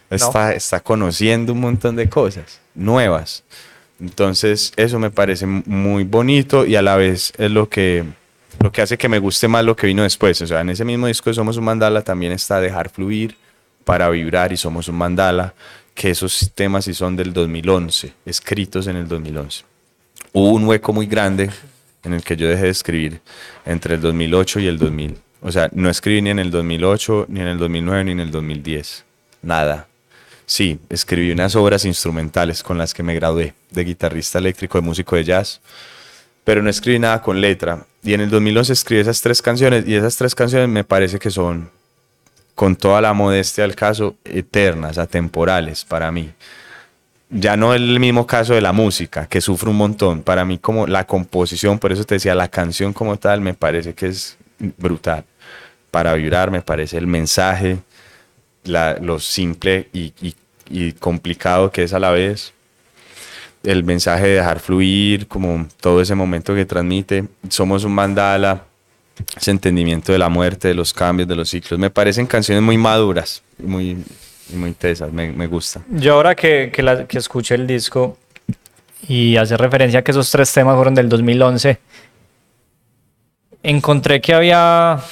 S3: está, está conociendo un montón de cosas nuevas. Entonces, eso me parece muy bonito y a la vez es lo que, lo que hace que me guste más lo que vino después. O sea, en ese mismo disco de Somos un Mandala también está Dejar Fluir para Vibrar y Somos un Mandala, que esos temas sí son del 2011, escritos en el 2011. Hubo un hueco muy grande en el que yo dejé de escribir entre el 2008 y el 2000. O sea, no escribí ni en el 2008, ni en el 2009, ni en el 2010. Nada. Sí, escribí unas obras instrumentales con las que me gradué de guitarrista eléctrico, de músico de jazz, pero no escribí nada con letra. Y en el 2011 escribí esas tres canciones y esas tres canciones me parece que son, con toda la modestia del caso, eternas, atemporales para mí. Ya no es el mismo caso de la música, que sufre un montón. Para mí como la composición, por eso te decía, la canción como tal me parece que es brutal. Para vibrar me parece el mensaje, lo simple y, complicado que es a la vez. El mensaje de dejar fluir, como todo ese momento que transmite. Somos un mandala, ese entendimiento de la muerte, de los cambios, de los ciclos. Me parecen canciones muy maduras, muy, muy tesas, me, gusta.
S2: Yo ahora que, que escuché el disco y hace referencia a que esos tres temas fueron del 2011, encontré que había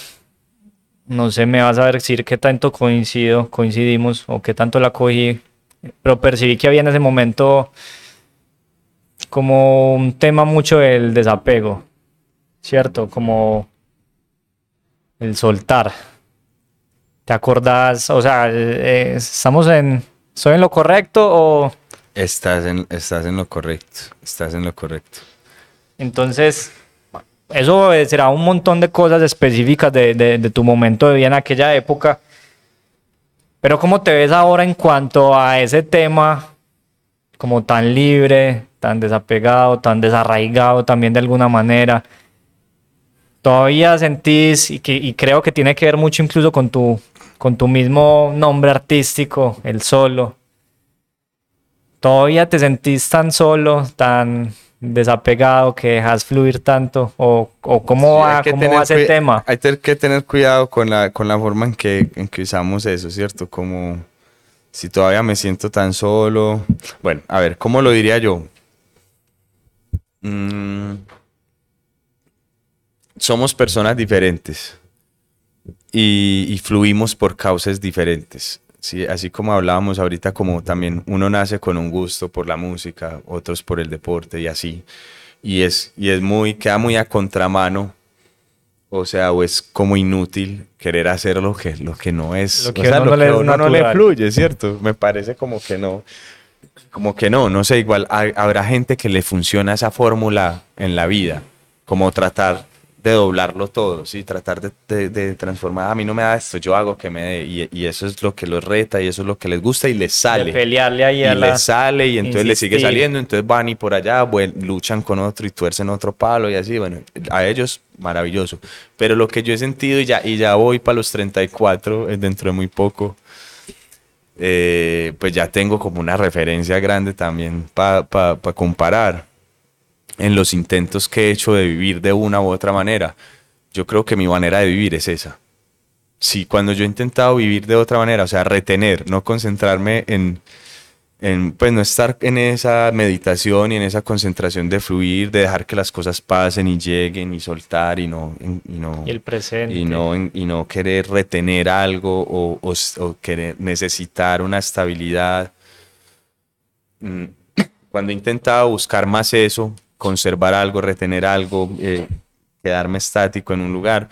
S2: no sé, me vas a decir qué tanto coincido, coincidimos o qué tanto la cogí, pero percibí que había en ese momento como un tema mucho del desapego, ¿cierto? Como el soltar. ¿Te acordás? O sea, eh, ¿estamos en... ¿Soy en lo correcto o...?
S3: Estás en, estás en lo correcto, estás en lo correcto.
S2: Entonces, eso será un montón de cosas específicas de, tu momento de vida en aquella época. Pero ¿cómo te ves ahora en cuanto a ese tema como tan libre, tan desapegado, tan desarraigado también de alguna manera? ¿Todavía sentís, y, que, y creo que tiene que ver mucho incluso con tu, con tu mismo nombre artístico, el solo, ¿todavía te sentís tan solo, tan desapegado, que dejas fluir tanto? ¿O, o cómo va, cómo va ese tema?
S3: Hay que tener cuidado con la, con la forma en que, en que usamos eso, ¿cierto? Como si todavía me siento tan solo. Bueno, a ver, ¿cómo lo diría yo? Mm, somos personas diferentes y, y, fluimos por causas diferentes. Sí, así como hablábamos ahorita, como también uno nace con un gusto por la música, otros por el deporte y así. Y es, y es muy, queda muy a contramano, o sea, o es como inútil querer hacer lo que, lo que no es,
S2: lo que, o sea, no, le, uno no le fluye,
S3: ¿cierto? Me parece como que no, como que no, no sé, igual habrá gente que le funciona esa fórmula en la vida, como tratar de doblarlo todo, ¿sí? tratar de, de, transformar, a mí no me da esto, yo hago que me dé, y, y, eso es lo que los reta y eso es lo que les gusta y les sale. De
S2: pelearle ahí
S3: y les sale y entonces les sigue saliendo, entonces van y por allá, luchan con otro y tuercen otro palo y así, bueno, a ellos maravilloso. Pero lo que yo he sentido y ya, y ya voy para los 34, dentro de muy poco, eh, pues ya tengo como una referencia grande también para comparar en los intentos que he hecho de vivir de una u otra manera. Yo creo que mi manera de vivir es esa. Sí, cuando yo he intentado vivir de otra manera, o sea, retener, no concentrarme en, pues no estar en esa meditación y en esa concentración de fluir, de dejar que las cosas pasen y lleguen y soltar y no... Y, no,
S2: el presente.
S3: Y no, y no querer retener algo o, o, querer necesitar una estabilidad. Mm, cuando he intentado buscar más eso, conservar algo, retener algo, eh, quedarme estático en un lugar,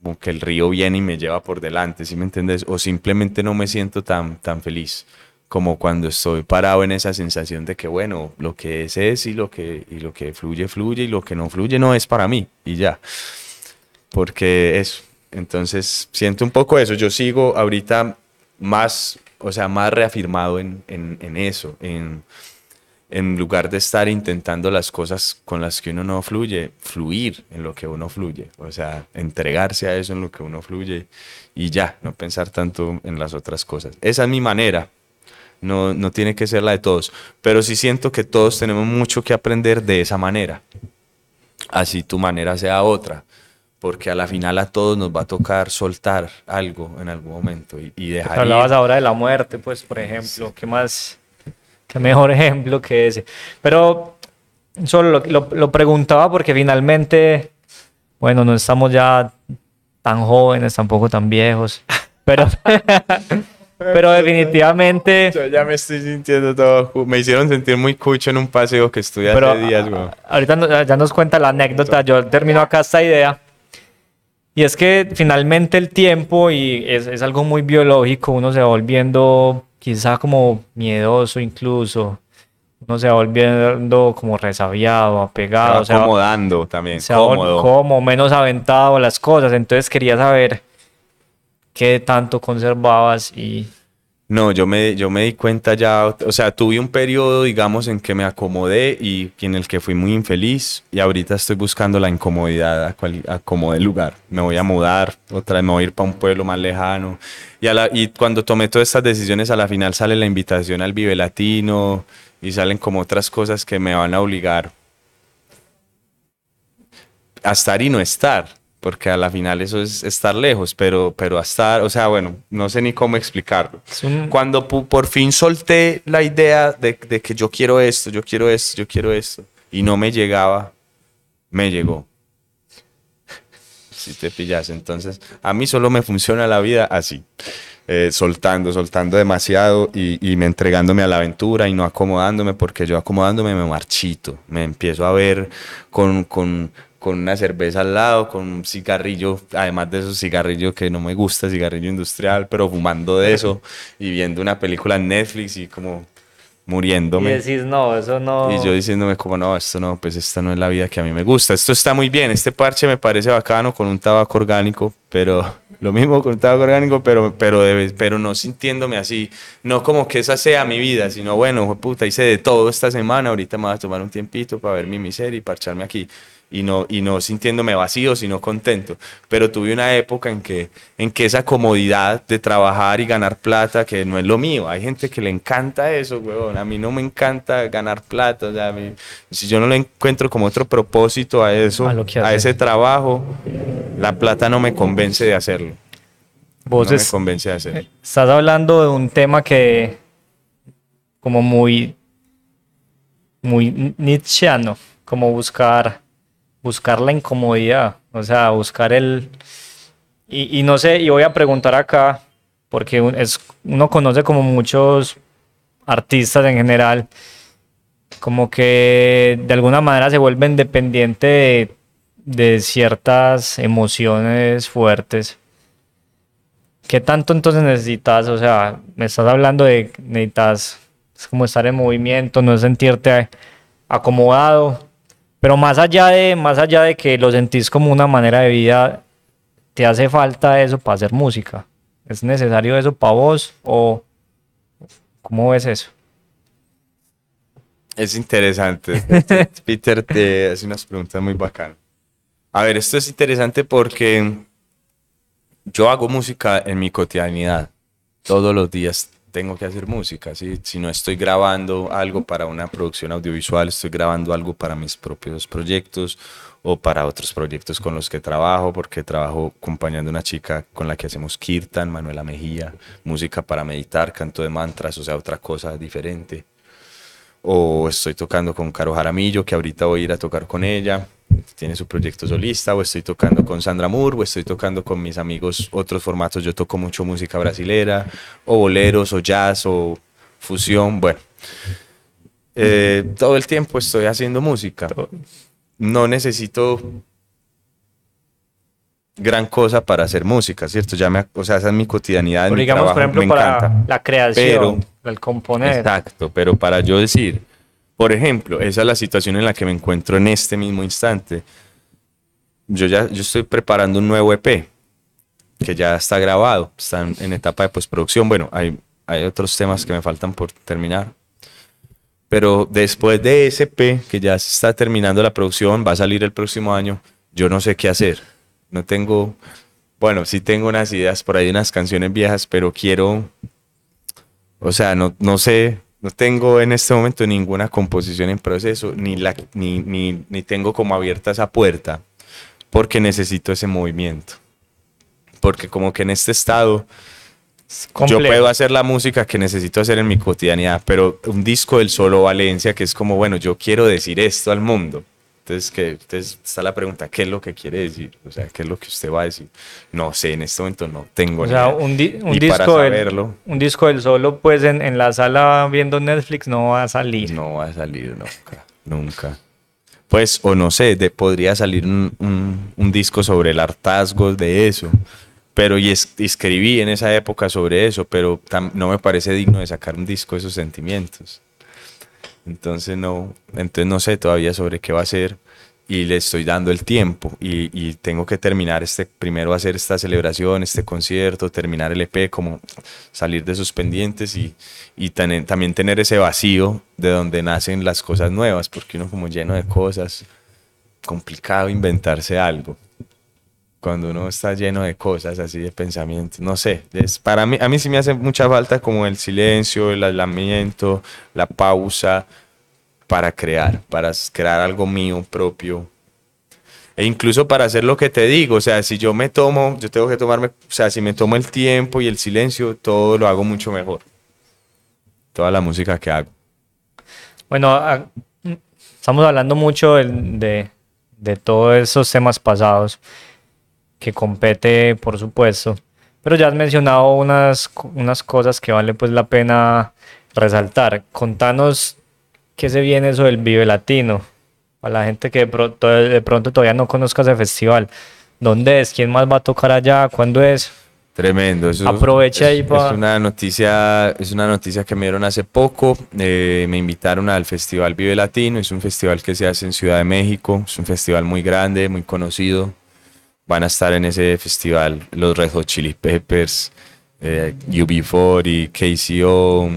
S3: como que el río viene y me lleva por delante, ¿sí me entiendes? O simplemente no me siento tan, tan feliz como cuando estoy parado en esa sensación de que, bueno, lo que es es y lo que, y lo que fluye, fluye y lo que no fluye no es para mí y ya. Porque eso, entonces siento un poco eso. Yo sigo ahorita más, o sea, más reafirmado en, en eso, en, en lugar de estar intentando las cosas con las que uno no fluye, fluir en lo que uno fluye, o sea, entregarse a eso en lo que uno fluye y ya, no pensar tanto en las otras cosas. Esa es mi manera no, no tiene que ser la de todos, pero sí siento que todos tenemos mucho que aprender de esa manera, así tu manera sea otra, porque a la final a todos nos va a tocar soltar algo en algún momento y, y dejar.
S2: Hablabas ahora de la muerte, pues, por ejemplo, ¿qué más? ¿Qué mejor ejemplo que ese? Pero solo lo, lo preguntaba porque finalmente, bueno, no estamos ya tan jóvenes, tampoco tan viejos, pero Pero definitivamente.
S3: Yo ya me estoy sintiendo todo. Me hicieron sentir muy cucho en un paseo que estuve hace días, güey.
S2: Ahorita ya nos cuenta la anécdota. Yo termino acá esta idea. Y es que finalmente el tiempo, y es, es algo muy biológico, uno se va volviendo quizá como miedoso incluso. Uno se va volviendo como resabiado, apegado.
S3: Se va acomodando también,
S2: se cómodo. como menos aventado las cosas. Entonces quería saber ¿Qué tanto conservabas y...?
S3: No, yo me, yo me di cuenta ya, o sea, tuve un periodo, digamos, en que me acomodé y en el que fui muy infeliz y ahorita estoy buscando la incomodidad a, cual, a lugar. Me voy a mudar, otra vez me voy a ir para un pueblo más lejano. Y, a la, y cuando tomé todas estas decisiones, a la final sale la invitación al Vive Latino y salen como otras cosas que me van a obligar a estar y no estar porque a la final eso es estar lejos, pero, pero a estar, o sea, bueno, no sé ni cómo explicarlo. Cuando por fin solté la idea de, de, que yo quiero esto, yo quiero esto, yo quiero esto, y no me llegaba, me llegó. si te pillas, entonces a mí solo me funciona la vida así. Eh, soltando, soltando demasiado y, y, me entregándome a la aventura y no acomodándome, porque yo acomodándome me marchito, me empiezo a ver con, con, con una cerveza al lado, con un cigarrillo, además de esos cigarrillos que no me gusta, cigarrillo industrial, pero fumando de eso y viendo una película en Netflix y como muriéndome.
S2: Y decís, no, eso no.
S3: Y yo diciéndome como, no, esto no, pues esta no es la vida que a mí me gusta. Esto está muy bien, este parche me parece bacano con un tabaco orgánico, pero lo mismo con un tabaco orgánico, pero, pero, pero no sintiéndome así. No como que esa sea mi vida, sino bueno, puta, hice de todo esta semana, ahorita me voy a tomar un tiempito para ver mi miseria y parcharme aquí y no, y no sintiéndome vacío, sino contento. Pero tuve una época en que, en que esa comodidad de trabajar y ganar plata, que no es lo mío, hay gente que le encanta eso, weón. A mí no me encanta ganar plata, o sea, si yo no le encuentro como otro propósito a eso, a, ese trabajo, la plata no me convence de hacerlo.
S2: Vos no me convence de hacerlo. Estás hablando de un tema que, como muy, muy nietzscheano, como buscar buscar la incomodidad, o sea, buscar el... Y, no sé, y voy a preguntar acá, porque es, uno conoce como muchos artistas en general, como que de alguna manera se vuelven dependientes de, de ciertas emociones fuertes. ¿Qué tanto entonces necesitas? O sea, me estás hablando de necesitas es como estar en movimiento, no sentirte acomodado, pero más allá de, más allá de que lo sentís como una manera de vida, ¿te hace falta eso para hacer música? ¿Es necesario eso para vos o cómo ves eso?
S3: Es interesante. Peter te hace unas preguntas muy bacanas. A ver, esto es interesante porque yo hago música en mi cotidianidad, todos los días, tengo que hacer música, ¿sí? Si no estoy grabando algo para una producción audiovisual, estoy grabando algo para mis propios proyectos o para otros proyectos con los que trabajo, porque trabajo acompañando a una chica con la que hacemos kirtan, Manuela Mejía, música para meditar, canto de mantras, o sea, otra cosa diferente. O estoy tocando con Caro Jaramillo, que ahorita voy a ir a tocar con ella, tiene su proyecto solista, o estoy tocando con Sandra Moore, o estoy tocando con mis amigos otros formatos, yo toco mucho música brasilera, o boleros, o jazz, o fusión, bueno. Eh, todo el tiempo estoy haciendo música no necesito gran cosa para hacer música, ¿cierto? Ya me, o sea, esa es mi cotidianidad.
S2: Pero digamos, por ejemplo, para la creación, el componer.
S3: Exacto, pero para yo decir, por ejemplo, esa es la situación en la que me encuentro en este mismo instante. Yo ya yo estoy preparando un nuevo EP que ya está grabado, está en, etapa de postproducción. Bueno, hay, hay otros temas que me faltan por terminar, pero después de ese P, que ya se está terminando la producción, va a salir el próximo año, yo no sé qué hacer. No tengo, bueno, sí tengo unas ideas por ahí, unas canciones viejas, pero quiero, o sea, no, no sé, no tengo en este momento ninguna composición en proceso, ni, la, ni, ni, ni tengo como abierta esa puerta, porque necesito ese movimiento. Porque como que en este estado yo puedo hacer la música que necesito hacer en mi cotidianidad, pero un disco del solo Valencia que es como, bueno, yo quiero decir esto al mundo. Entonces, que, entonces está la pregunta, ¿qué es lo que quiere decir? O sea, ¿qué es lo que usted va a decir? No sé, en este momento no tengo
S2: o sea, Un, disco del, un disco del solo, pues en, en, la sala viendo Netflix no va a salir.
S3: No va a salir nunca, nunca. Pues, o no sé, de, podría salir un, un, un disco sobre el hartazgo de eso pero y, escribí en esa época sobre eso, pero no me parece digno de sacar un disco de esos sentimientos. Entonces no, entonces no sé todavía sobre qué va a ser y le estoy dando el tiempo y, tengo que terminar este, primero hacer esta celebración, este concierto, terminar el EP, como salir de esos pendientes y, y también tener ese vacío de donde nacen las cosas nuevas, porque uno como lleno de cosas, complicado inventarse algo cuando uno está lleno de cosas así de pensamientos, no sé, es, para mí, a mí sí me hace mucha falta como el silencio, el aislamiento, la pausa para crear, para crear algo mío propio. E incluso para hacer lo que te digo, o sea, si yo me tomo, yo tengo que tomarme, o sea, si me tomo el tiempo y el silencio, todo lo hago mucho mejor. Toda la música que hago.
S2: Bueno, estamos hablando mucho de, de todos esos temas pasados que compete, por supuesto. Pero ya has mencionado unas, unas cosas que vale pues la pena resaltar. Contanos qué se viene eso del Vive Latino. Para la gente que de pronto, de pronto todavía no conozca ese festival. ¿Dónde es? ¿Quién más va a tocar allá? ¿Cuándo es?
S3: Tremendo.
S2: Eso, Aprovecha ahí
S3: para... Es una, noticia, es una noticia que me dieron hace poco. Eh, me invitaron al Festival Vive Latino. Es un festival que se hace en Ciudad de México. Es un festival muy grande, muy conocido van a estar en ese festival los Red Hot Chili Peppers, eh, UB40, KCO,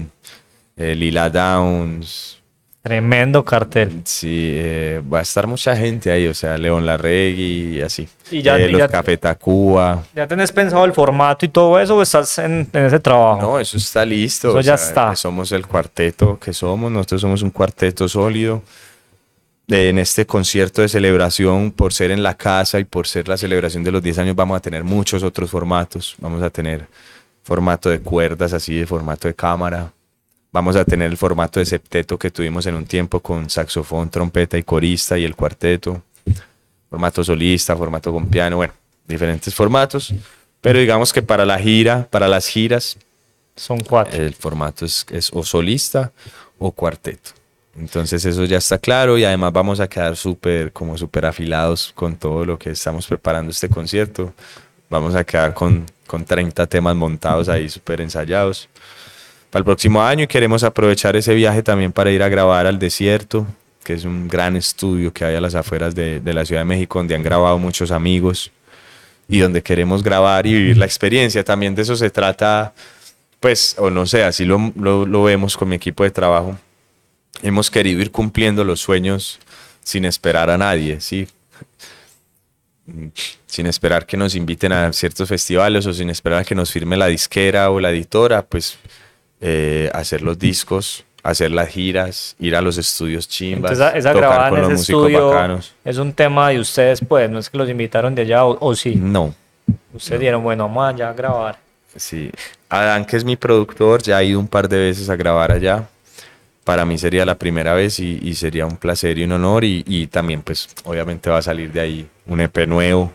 S3: eh, Lila Downs.
S2: Tremendo cartel.
S3: Sí, eh, va a estar mucha gente ahí, o sea, León Larregui y así. Y ya, eh, los Café Tacuba.
S2: ¿Ya tenés pensado el formato y todo eso o estás en, ese trabajo?
S3: No, eso está listo.
S2: Eso ya está.
S3: Somos el cuarteto que somos, nosotros somos un cuarteto sólido en este concierto de celebración, por ser en la casa y por ser la celebración de los 10 años, vamos a tener muchos otros formatos. Vamos a tener formato de cuerdas, así de formato de cámara. Vamos a tener el formato de septeto que tuvimos en un tiempo con saxofón, trompeta y corista y el cuarteto. Formato solista, formato con piano, bueno, diferentes formatos. Pero digamos que para la gira, para las giras,
S2: son cuatro.
S3: El formato es, es o solista o cuarteto. Entonces eso ya está claro y además vamos a quedar súper, como súper afilados con todo lo que estamos preparando este concierto. Vamos a quedar con, con 30 temas montados ahí súper ensayados para el próximo año y queremos aprovechar ese viaje también para ir a grabar al desierto, que es un gran estudio que hay a las afueras de, de la Ciudad de México, donde han grabado muchos amigos y donde queremos grabar y vivir la experiencia. También de eso se trata, pues, o no sé, así lo, lo, lo vemos con mi equipo de trabajo hemos querido ir cumpliendo los sueños sin esperar a nadie, ¿sí? Sin esperar que nos inviten a ciertos festivales o sin esperar a que nos firme la disquera o la editora, pues eh, hacer los discos, hacer las giras, ir a los estudios chimbas,
S2: Entonces, esa,
S3: tocar con
S2: en
S3: los músicos
S2: estudio
S3: bacanos.
S2: es un tema de ustedes, pues, no es que los invitaron de allá, o, o sí.
S3: No,
S2: Ustedes dieron, bueno, vamos allá a grabar.
S3: sí. Adán, que es mi productor, ya ha ido un par de veces a grabar allá. Para mí sería la primera vez y, y sería un placer y un honor. Y, y también, pues, obviamente va a salir de ahí un EP nuevo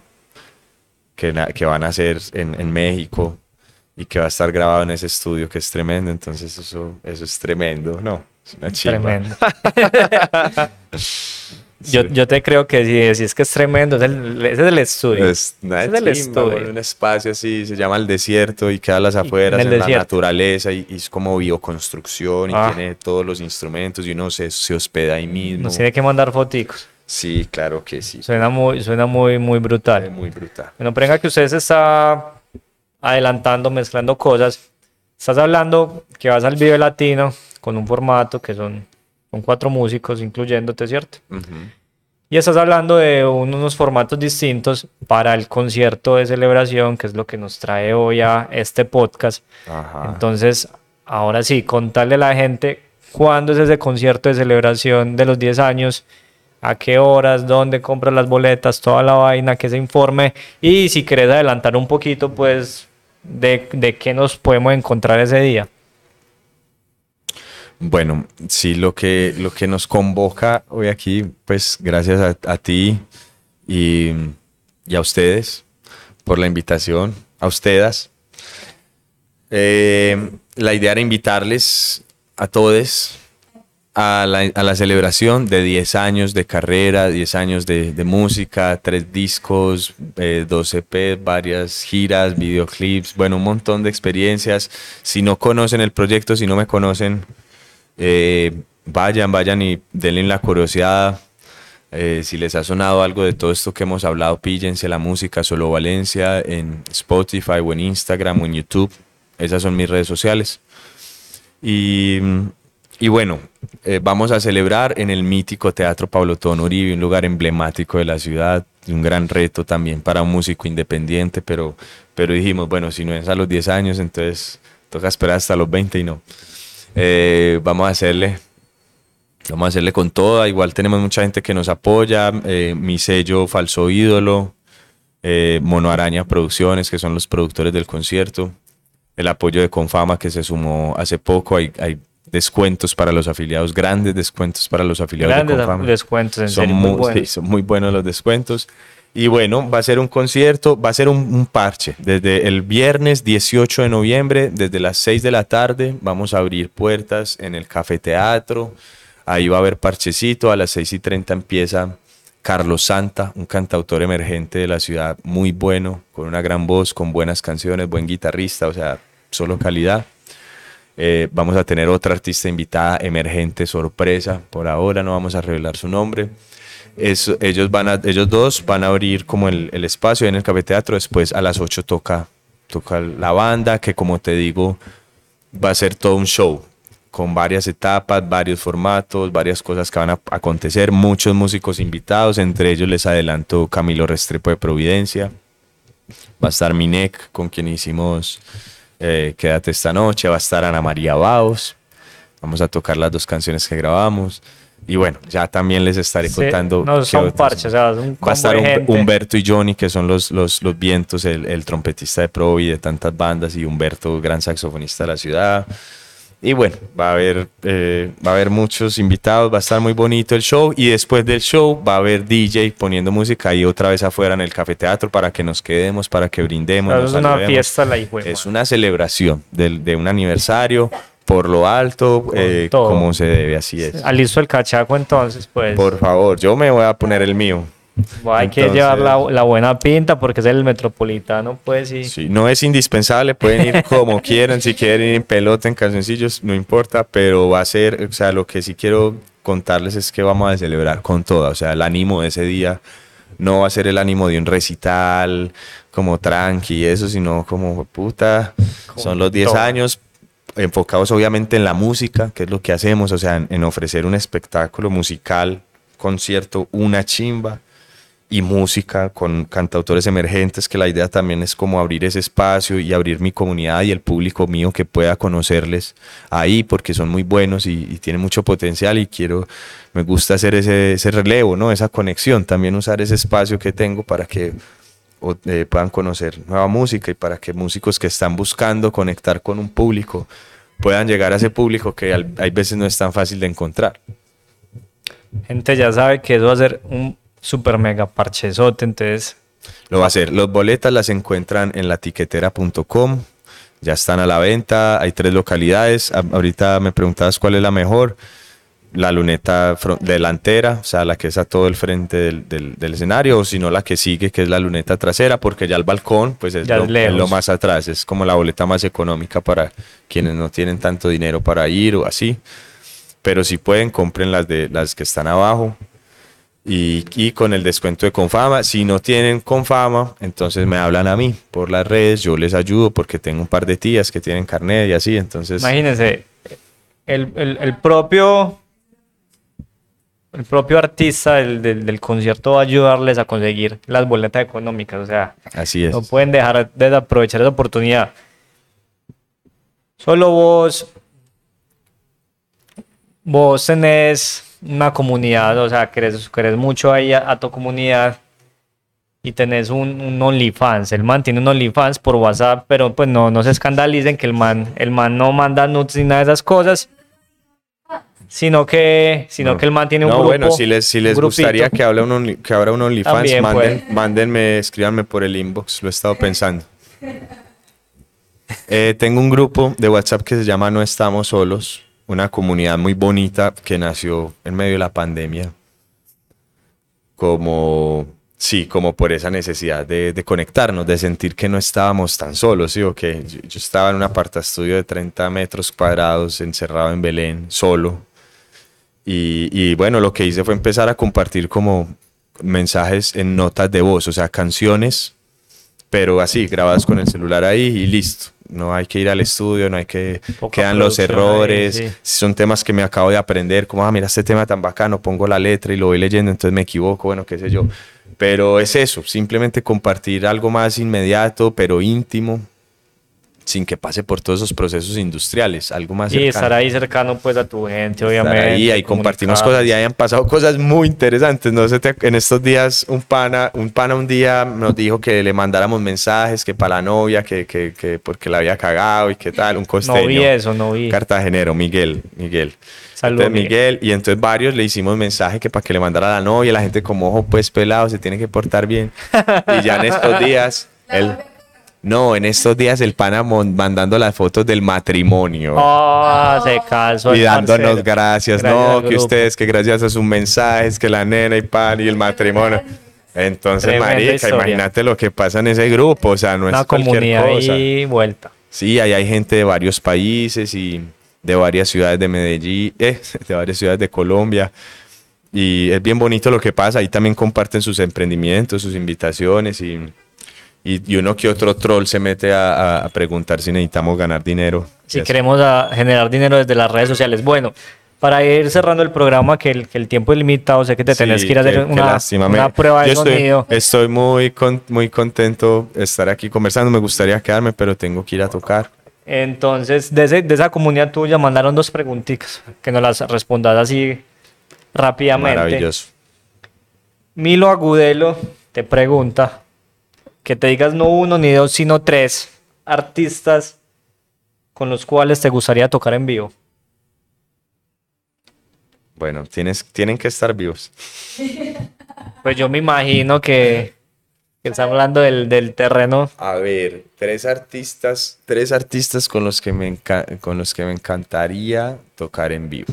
S3: que, que van a hacer en, en México y que va a estar grabado en ese estudio que es tremendo. Entonces, eso, eso es tremendo, ¿no? Es una chimba.
S2: Tremendo. yo, yo te creo que si, si es que es tremendo, es el, ese es el estudio.
S3: Es una
S2: Ese es el estudio.
S3: un espacio así, se llama el desierto y queda a las afueras,
S2: en
S3: la naturaleza y, y es como bioconstrucción y
S2: Ah.
S3: tiene todos los instrumentos y uno se, se hospeda ahí mismo.
S2: Nos tiene que mandar foticos.
S3: Sí, claro que sí.
S2: Suena muy, suena muy, muy brutal.
S3: muy brutal.
S2: Bueno, venga que usted se está adelantando, mezclando cosas. Estás hablando que vas al video latino con un formato que son, son cuatro músicos, incluyéndote, ¿cierto?
S3: Ujú.
S2: Y estás hablando de un- unos formatos distintos para el concierto de celebración, que es lo que nos trae hoy a este podcast.
S3: Ajá.
S2: Entonces, ahora sí, contarle a la gente cuándo es ese concierto de celebración de los 10 años, a qué horas, dónde compras las boletas, toda la vaina, que se informe. Y si querés adelantar un poquito, pues, de, de qué nos podemos encontrar ese día.
S3: Bueno, sí, lo que, lo que nos convoca hoy aquí, pues gracias a, a ti y, a ustedes por la invitación, a ustedes. Eh, la idea era invitarles a todos a la, a la celebración de 10 años de carrera, 10 años de, de música, tres discos, eh, dos EP, varias giras, videoclips, bueno, un montón de experiencias. Si no conocen el proyecto, si no me conocen, eh, vayan, vayan y denle la curiosidad. Eh, si les ha sonado algo de todo esto que hemos hablado, píllense la música Solo Valencia en Spotify o en Instagram o en YouTube. Esas son mis redes sociales. Y, bueno, eh, vamos a celebrar en el mítico Teatro Pablo Tono Uribe, un lugar emblemático de la ciudad, un gran reto también para un músico independiente, pero, pero dijimos, bueno, si no es a los 10 años, entonces toca esperar hasta los 20 y no. Eh, vamos a hacerle, vamos a hacerle con toda. Igual tenemos mucha gente que nos apoya. eh, mi sello Falso Ídolo, eh, Mono Araña Producciones, que son los productores del concierto. El apoyo de Confama que se sumó hace poco. Hay, hay descuentos para los afiliados, grandes descuentos para los afiliados
S2: Grandes
S3: de Confama.
S2: descuentos, en
S3: Son
S2: serio,
S3: muy,
S2: muy buenos.
S3: sí, son muy buenos los descuentos. Y bueno, va a ser un concierto, va a ser un, parche. Desde el viernes 18 de noviembre, desde las 6 de la tarde, vamos a abrir puertas en el Café Teatro. Ahí va a haber parchecito. A las 6 y 30 empieza Carlos Santa, un cantautor emergente de la ciudad, muy bueno, con una gran voz, con buenas canciones, buen guitarrista, o sea, solo calidad. Eh, vamos a tener otra artista invitada emergente, sorpresa. Por ahora no vamos a revelar su nombre. Ellos, van a, ellos dos van a abrir como el, el espacio en el Café Teatro. Después a las 8 toca, toca la banda, que como te digo, va a ser todo un show con varias etapas, varios formatos, varias cosas que van a acontecer, muchos músicos invitados, entre ellos les adelanto Camilo Restrepo de Providencia, va a estar Minek, con quien hicimos eh, Quédate esta noche, va a estar Ana María Baos, vamos a tocar las dos canciones que grabamos, y bueno, ya también les estaré
S2: Sí,
S3: contando.
S2: no, son parches, o sea, un
S3: Va a estar
S2: de gente.
S3: Humberto y Johnny, que son los, los, los vientos, el, el trompetista de Provi de tantas bandas, y Humberto, gran saxofonista de la ciudad. Y bueno, va a haber, eh, va a haber muchos invitados, va a estar muy bonito el show. Y después del show va a haber DJ poniendo música ahí otra vez afuera en el cafeteatro para que nos quedemos, para que brindemos.
S2: O sea,
S3: nos
S2: es una fiesta la hijo de
S3: Es una celebración del- de un aniversario por lo alto, eh, como se debe, así es.
S2: Alisto el cachaco, entonces, pues.
S3: Por favor, yo me voy a poner el mío.
S2: hay que
S3: entonces-
S2: llevar la, la buena pinta porque es el metropolitano, pues sí.
S3: Sí, no es indispensable, pueden ir como quieran, si quieren ir en pelota, en calzoncillos, no importa, pero va a ser, o sea, lo que sí quiero contarles es que vamos a celebrar con toda, o sea, el ánimo de ese día no va a ser el ánimo de un recital como tranqui y eso, sino como puta, son los 10
S2: todo.
S3: años enfocados obviamente en la música, que es lo que hacemos, o sea, en, ofrecer un espectáculo musical, concierto, una chimba y música con cantautores emergentes, que la idea también es como abrir ese espacio y abrir mi comunidad y el público mío que pueda conocerles ahí, porque son muy buenos y, y tienen mucho potencial y quiero, me gusta hacer ese, ese relevo, ¿no? Esa conexión, también usar ese espacio que tengo para que o, eh, puedan conocer nueva música y para que músicos que están buscando conectar con un público puedan llegar a ese público que al- hay veces no es tan fácil de encontrar.
S2: Gente ya sabe que eso va a ser un super mega parchezote, entonces
S3: Lo va a hacer. Los boletas las encuentran en latiquetera.com. Ya están a la venta. Hay tres localidades. Ahorita me preguntabas cuál es la mejor. La luneta delantera, o sea, la que es a todo el frente del, del- del escenario, o si no, la que sigue, que es la luneta trasera, porque ya el balcón, pues es, lo,
S2: es
S3: más atrás. Es como la boleta más económica para quienes no tienen tanto dinero para ir o así. Pero si pueden, compren las, de, las que están abajo y, y con el descuento de Confama. Si no tienen Confama, entonces me hablan a mí por las redes, yo les ayudo porque tengo un par de tías que tienen carnet y así, entonces
S2: imagínense, el, el- el propio el propio artista del, del- del concierto va a ayudarles a conseguir las boletas económicas, o sea,
S3: así es.
S2: no pueden dejar de aprovechar esa oportunidad. Solo vos, vos tenés una comunidad, o sea, querés, querés mucho ahí a, a tu comunidad y tenés un, un OnlyFans. El man tiene un OnlyFans por WhatsApp, pero pues no, no se escandalicen que el man, el man no manda nudes ni nada de esas cosas. Sino que, sino
S3: No.
S2: que el man tiene un
S3: no,
S2: grupo.
S3: bueno, si les, si les gustaría que, hable un only- que abra un OnlyFans, manden, mándenme, escríbanme por el inbox, lo he estado pensando. Eh, tengo un grupo de WhatsApp que se llama No Estamos Solos, una comunidad muy bonita que nació en medio de la pandemia, como, sí, como por esa necesidad de, de conectarnos, de sentir que no estábamos tan solos, ¿sí? O que yo, yo estaba en un apartaestudio de 30 metros cuadrados, encerrado en Belén, solo, y, y bueno, lo que hice fue empezar a compartir como mensajes en notas de voz, o sea, canciones, pero así, grabadas con el celular ahí y listo. No hay que ir al estudio, no hay que...
S2: Poca
S3: Quedan los
S2: ahí,
S3: errores,
S2: sí.
S3: si son temas que me acabo de aprender, como, ah, mira, este tema tan bacano, pongo la letra y lo voy leyendo, entonces me equivoco, bueno, qué sé yo. Pero es eso, simplemente compartir algo más inmediato, pero íntimo, sin que pase por todos esos procesos industriales, algo más
S2: y
S3: cercano
S2: estar ahí cercano pues a tu gente,
S3: estar
S2: obviamente.
S3: ahí, ahí compartimos cosas y ahí han pasado cosas muy interesantes. No sé, en estos días un pana, un pana un día nos dijo que le mandáramos mensajes, que para la novia, que, que, que porque la había cagado y qué tal, un costeño.
S2: No vi eso, no vi.
S3: Cartagenero, Miguel, Miguel.
S2: Saludos,
S3: Entonces, Miguel. Y entonces varios le hicimos mensaje que para que le mandara a la novia, la gente como ojo pues pelado, se tiene que portar bien. Y ya en estos días, él, no, en estos días el pana mandando las fotos del matrimonio
S2: Ah, se casó.
S3: y dándonos
S2: parcero.
S3: gracias,
S2: Gracias
S3: no, que
S2: grupo.
S3: ustedes, que gracias a sus mensajes, que la nena y pan y el matrimonio. Entonces,
S2: Tremenda
S3: marica,
S2: historia.
S3: imagínate lo que pasa en ese grupo, o sea, no
S2: Una
S3: es cualquier
S2: comunidad
S3: cosa.
S2: y vuelta.
S3: Sí, ahí hay gente de varios países y de varias ciudades de Medellín, eh, de varias ciudades de Colombia. Y es bien bonito lo que pasa. Ahí también comparten sus emprendimientos, sus invitaciones y, y, y uno que otro troll se mete a, preguntar si necesitamos ganar dinero.
S2: Si queremos a- generar dinero desde las redes sociales. Bueno, para ir cerrando el programa, que el, que el tiempo es limitado, sé que te tenés
S3: Sí,
S2: que ir a hacer una, prueba de
S3: yo estoy,
S2: sonido.
S3: Estoy muy, con- muy contento de estar aquí conversando. Me gustaría quedarme, pero tengo que ir a tocar.
S2: Entonces, de, ese- de esa comunidad tuya mandaron dos preguntitas, que nos las respondas así rápidamente.
S3: Maravilloso.
S2: Milo Agudelo te pregunta que te digas no uno ni dos, sino tres artistas con los cuales te gustaría tocar en vivo.
S3: Bueno, tienes, tienen que estar vivos.
S2: Pues yo me imagino que, que está hablando del, del terreno.
S3: A ver, tres artistas, tres artistas con los que me con los que me encantaría tocar en vivo.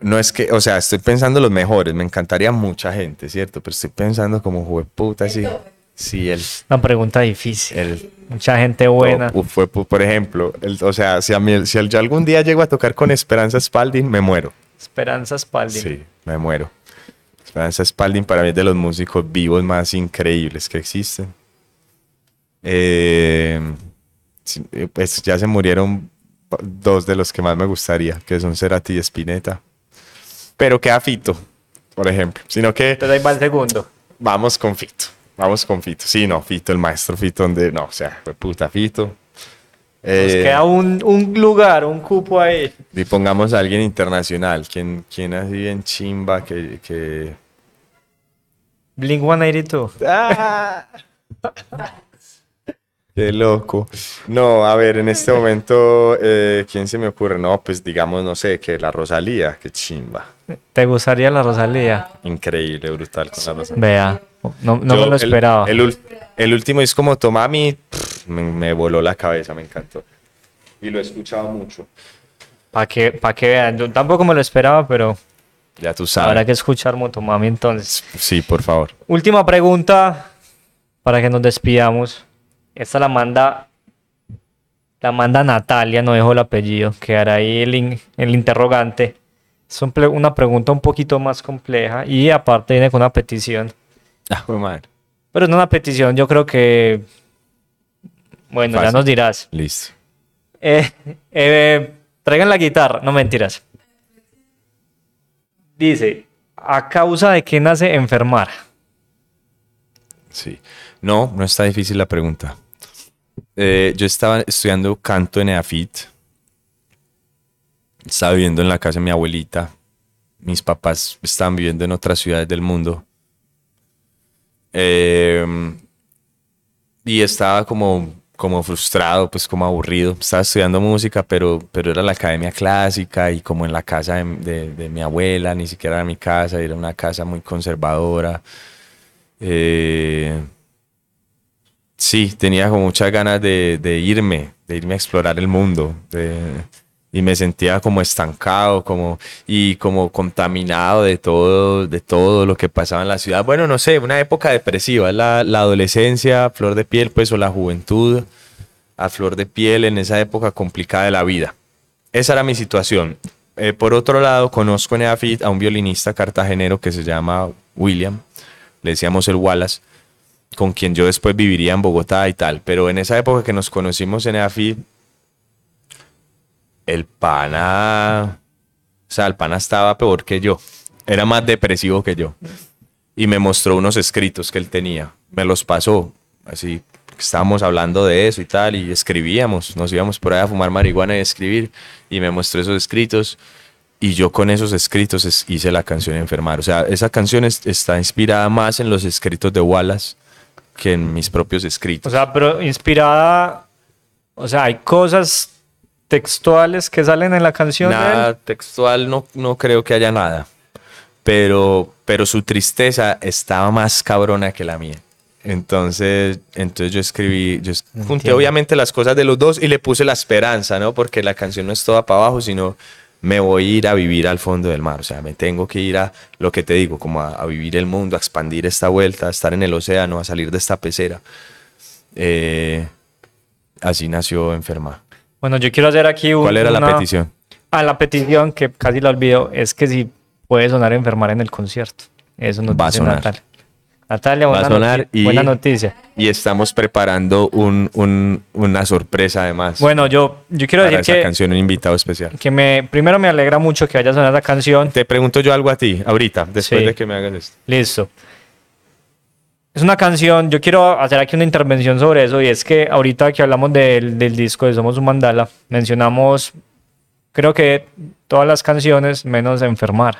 S3: No es que, o sea, estoy pensando los mejores, me encantaría mucha gente, ¿cierto? Pero estoy pensando como jueputa, sí. Sí, el,
S2: Una pregunta difícil.
S3: el
S2: Mucha gente buena.
S3: top, uf, por ejemplo, el- o sea, si, a mí, si yo algún día llego a tocar con Esperanza Spalding, me muero.
S2: Esperanza Spalding.
S3: Sí, me muero. Esperanza Spalding para mí es de los músicos vivos más increíbles que existen. Eh, eh, pues ya se murieron dos de los que más me gustaría, que son Cerati y Spinetta. Pero queda Fito. por ejemplo. Sino que
S2: Entonces ahí va el segundo.
S3: vamos con Fito. Vamos con Fito. Sí, no, Fito, el maestro Fito, donde, no, o sea, fue puta Fito.
S2: Nos
S3: Eh,
S2: queda un, un lugar, un cupo ahí.
S3: y pongamos a alguien internacional. ¿Quién, quién así bien chimba que... que...
S2: Blink 182.
S3: ¡Ah! Qué loco. No, a ver, en este momento, eh, ¿quién se me ocurre? No, pues digamos, no sé, que la Rosalía, qué chimba.
S2: ¿Te gustaría la Rosalía?
S3: Increíble, brutal con la Rosalía.
S2: Vea, no, no me lo esperaba.
S3: El, último es como Tomami, pff, me, me voló la cabeza, me encantó. Y lo he escuchado mucho.
S2: Para que, pa' que vean, yo tampoco me lo esperaba, pero
S3: Ya tú
S2: habrá
S3: sabes.
S2: que escuchar Motomami entonces.
S3: Sí, por favor.
S2: Última pregunta para que nos despidamos. Esta la manda la manda Natalia, no dejo el apellido, quedará ahí el, in- el interrogante. Es un una pregunta un poquito más compleja y aparte viene con una petición.
S3: Ah, madre.
S2: Pero no una petición, yo creo que... Bueno, ya nos dirás.
S3: Listo.
S2: Eh, eh, traigan la guitarra, no mentiras. Dice, ¿a causa de qué nace enfermar?
S3: Sí. No, no está difícil la pregunta. Eh, yo estaba estudiando canto en EAFIT. Estaba viviendo en la casa de mi abuelita. Mis papás estaban viviendo en otras ciudades del mundo. Eh, y estaba como, como frustrado, pues como aburrido. Estaba estudiando música, pero, pero era la academia clásica y como en la casa de, de- de mi abuela, ni siquiera era mi casa, era una casa muy conservadora. Eh, sí, tenía como muchas ganas de, irme, de irme a explorar el mundo. y me sentía como estancado, como y como contaminado de todo, de todo lo que pasaba en la ciudad. Bueno, no sé, una época depresiva, la, la adolescencia, flor de piel, pues, o la juventud a flor de piel en esa época complicada de la vida. Esa era mi situación. Eh, por otro lado, conozco en EAFIT a un violinista cartagenero que se llama William, le decíamos el Wallace, con quien yo después viviría en Bogotá y tal. Pero en esa época que nos conocimos en EAFIT, el pana, o sea, el pana estaba peor que yo, era más depresivo que yo. Y me mostró unos escritos que él tenía, me los pasó, así, estábamos hablando de eso y tal, y escribíamos, nos íbamos por ahí a fumar marihuana y escribir, y me mostró esos escritos, y yo con esos escritos es- hice la canción Enfermar. O sea, esa canción es- está inspirada más en los escritos de Wallace que en mis propios
S2: O
S3: escritos.
S2: sea, pero inspirada, o sea, hay cosas textuales que salen en la canción de él.
S3: Nada textual, no, no creo que haya nada. Pero, pero su tristeza estaba más cabrona que la mía. Entonces, entonces yo escribí, yo junté
S2: Entiendo.
S3: obviamente las cosas de los dos y le puse la esperanza, ¿no? Porque la canción no es toda para abajo, sino me voy a ir a vivir al fondo del mar. O sea, me tengo que ir a lo que te digo, como a, a vivir el mundo, a expandir esta vuelta, a estar en el océano, a salir de esta pecera. Eh, así nació Enferma.
S2: Bueno, yo quiero hacer aquí un-
S3: ¿Cuál era la
S2: una-
S3: petición?
S2: Ah, la petición que casi la olvido es que si puede sonar enfermar en el concierto. Eso nos
S3: Va a
S2: dice
S3: sonar.
S2: Natalia. Natalia,
S3: Va a
S2: buena,
S3: sonar y-
S2: buena noticia.
S3: Y estamos preparando un- un- una sorpresa además.
S2: Bueno, yo, yo quiero
S3: para
S2: decir
S3: esa
S2: que,
S3: canción, un invitado especial.
S2: que me, primero me alegra mucho que vaya a sonar la canción.
S3: Te pregunto yo algo a ti, ahorita, después
S2: Sí.
S3: de que me hagas esto.
S2: Listo. Es una canción, yo quiero hacer aquí una intervención sobre eso y es que ahorita que hablamos del, del disco de Somos un Mandala, mencionamos, creo que todas las canciones menos Enfermar.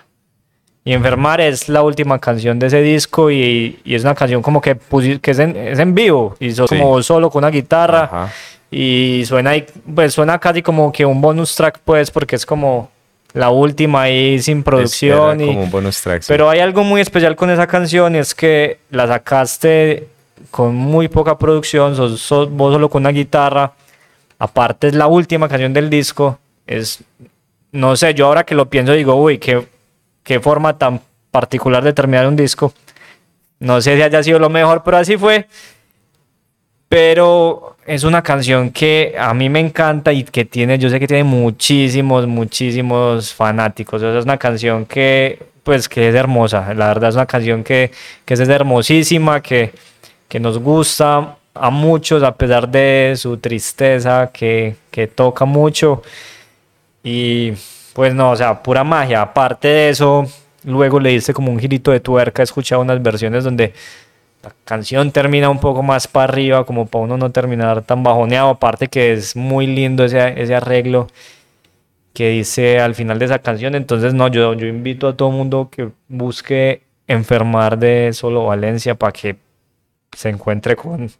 S2: Y Enfermar es la última canción de ese disco y, y es una canción como que, que es, en, es en vivo y son
S3: Sí.
S2: como solo con una guitarra
S3: Ajá.
S2: y suena, pues suena casi como que un bonus track pues porque es como la última ahí sin producción y...
S3: como un bonus track. sí.
S2: Pero hay algo muy especial con esa canción y es que la sacaste con muy poca producción, sos, sos- vos solo con una guitarra. Aparte es la última canción del disco. Es, no sé, yo ahora que lo pienso digo, uy, qué, qué forma tan particular de terminar un disco. No sé si haya sido lo mejor, pero así fue. Pero es una canción que a mí me encanta y que tiene, yo sé que tiene muchísimos, muchísimos fanáticos. O es una canción que, pues, que es hermosa. La verdad es una canción que, que es hermosísima, que, que nos gusta a muchos a pesar de su tristeza, que, que toca mucho. Y pues no, o sea, pura magia. Aparte de eso, luego le dice como un girito de tuerca, he escuchado unas versiones donde la canción termina un poco más para arriba, como para uno no terminar tan bajoneado, aparte que es muy lindo ese, ese arreglo que dice al final de esa canción, entonces no, yo, yo invito a todo el mundo que busque enfermar de solo Valencia para que se encuentre con,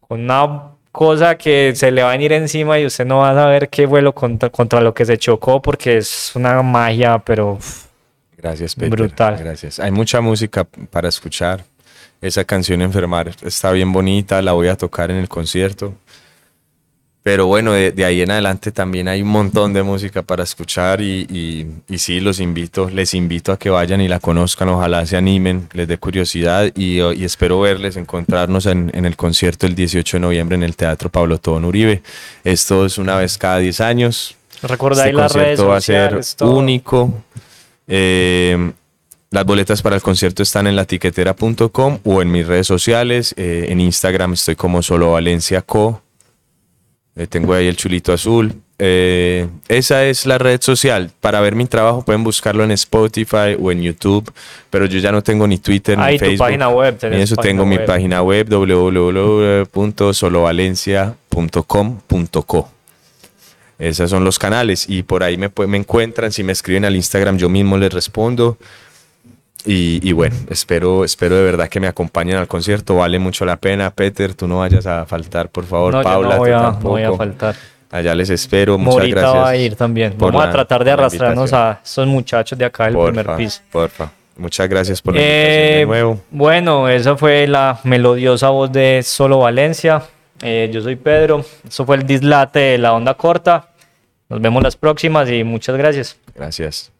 S2: con una cosa que se le va a venir encima y usted no va a saber qué vuelo contra, contra lo que se chocó porque es una magia, pero
S3: Gracias, Peter.
S2: Brutal.
S3: Gracias. Hay mucha música para escuchar. Esa canción Enfermar está bien bonita, la voy a tocar en el concierto. Pero bueno, de, de ahí en adelante también hay un montón de música para escuchar y, y, y sí, los invito, les invito a que vayan y la conozcan, ojalá se animen, les dé curiosidad y, y espero verles, encontrarnos en, en, el concierto el 18 de noviembre en el Teatro Pablo Tobón Uribe. Esto es una vez cada 10 años.
S2: Recordáis
S3: este
S2: las redes
S3: va a ser
S2: todo.
S3: único. Eh, las boletas para el concierto están en latiquetera.com o en mis redes sociales. Eh, en Instagram estoy como solo Valencia Co. Eh, tengo ahí el chulito azul. Eh, esa es la red social. Para ver mi trabajo pueden buscarlo en Spotify o en YouTube. Pero yo ya no tengo ni Twitter
S2: Ah,
S3: ni
S2: y tu
S3: Facebook.
S2: página web, tenés
S3: Ni eso tengo mi página web www.solovalencia.com.co. Esos son los canales y por ahí me, me encuentran. Si me escriben al Instagram, yo mismo les respondo. Y, y bueno, espero, espero de verdad que me acompañen al concierto. Vale mucho la pena. Peter, tú no vayas a faltar, por favor.
S2: No, yo
S3: Paula,
S2: no voy, a, no voy a faltar.
S3: Allá les espero. Muchas
S2: Morita
S3: gracias.
S2: va a ir también. Vamos a tratar de arrastrarnos a esos muchachos de acá del
S3: Porfa,
S2: primer piso.
S3: porfa. Muchas gracias por la
S2: Eh,
S3: invitación de nuevo.
S2: Bueno, esa fue la melodiosa voz de Solo Valencia. Eh, yo soy Pedro. Eso fue el dislate de la onda corta. Nos vemos las próximas y muchas gracias.
S3: Gracias.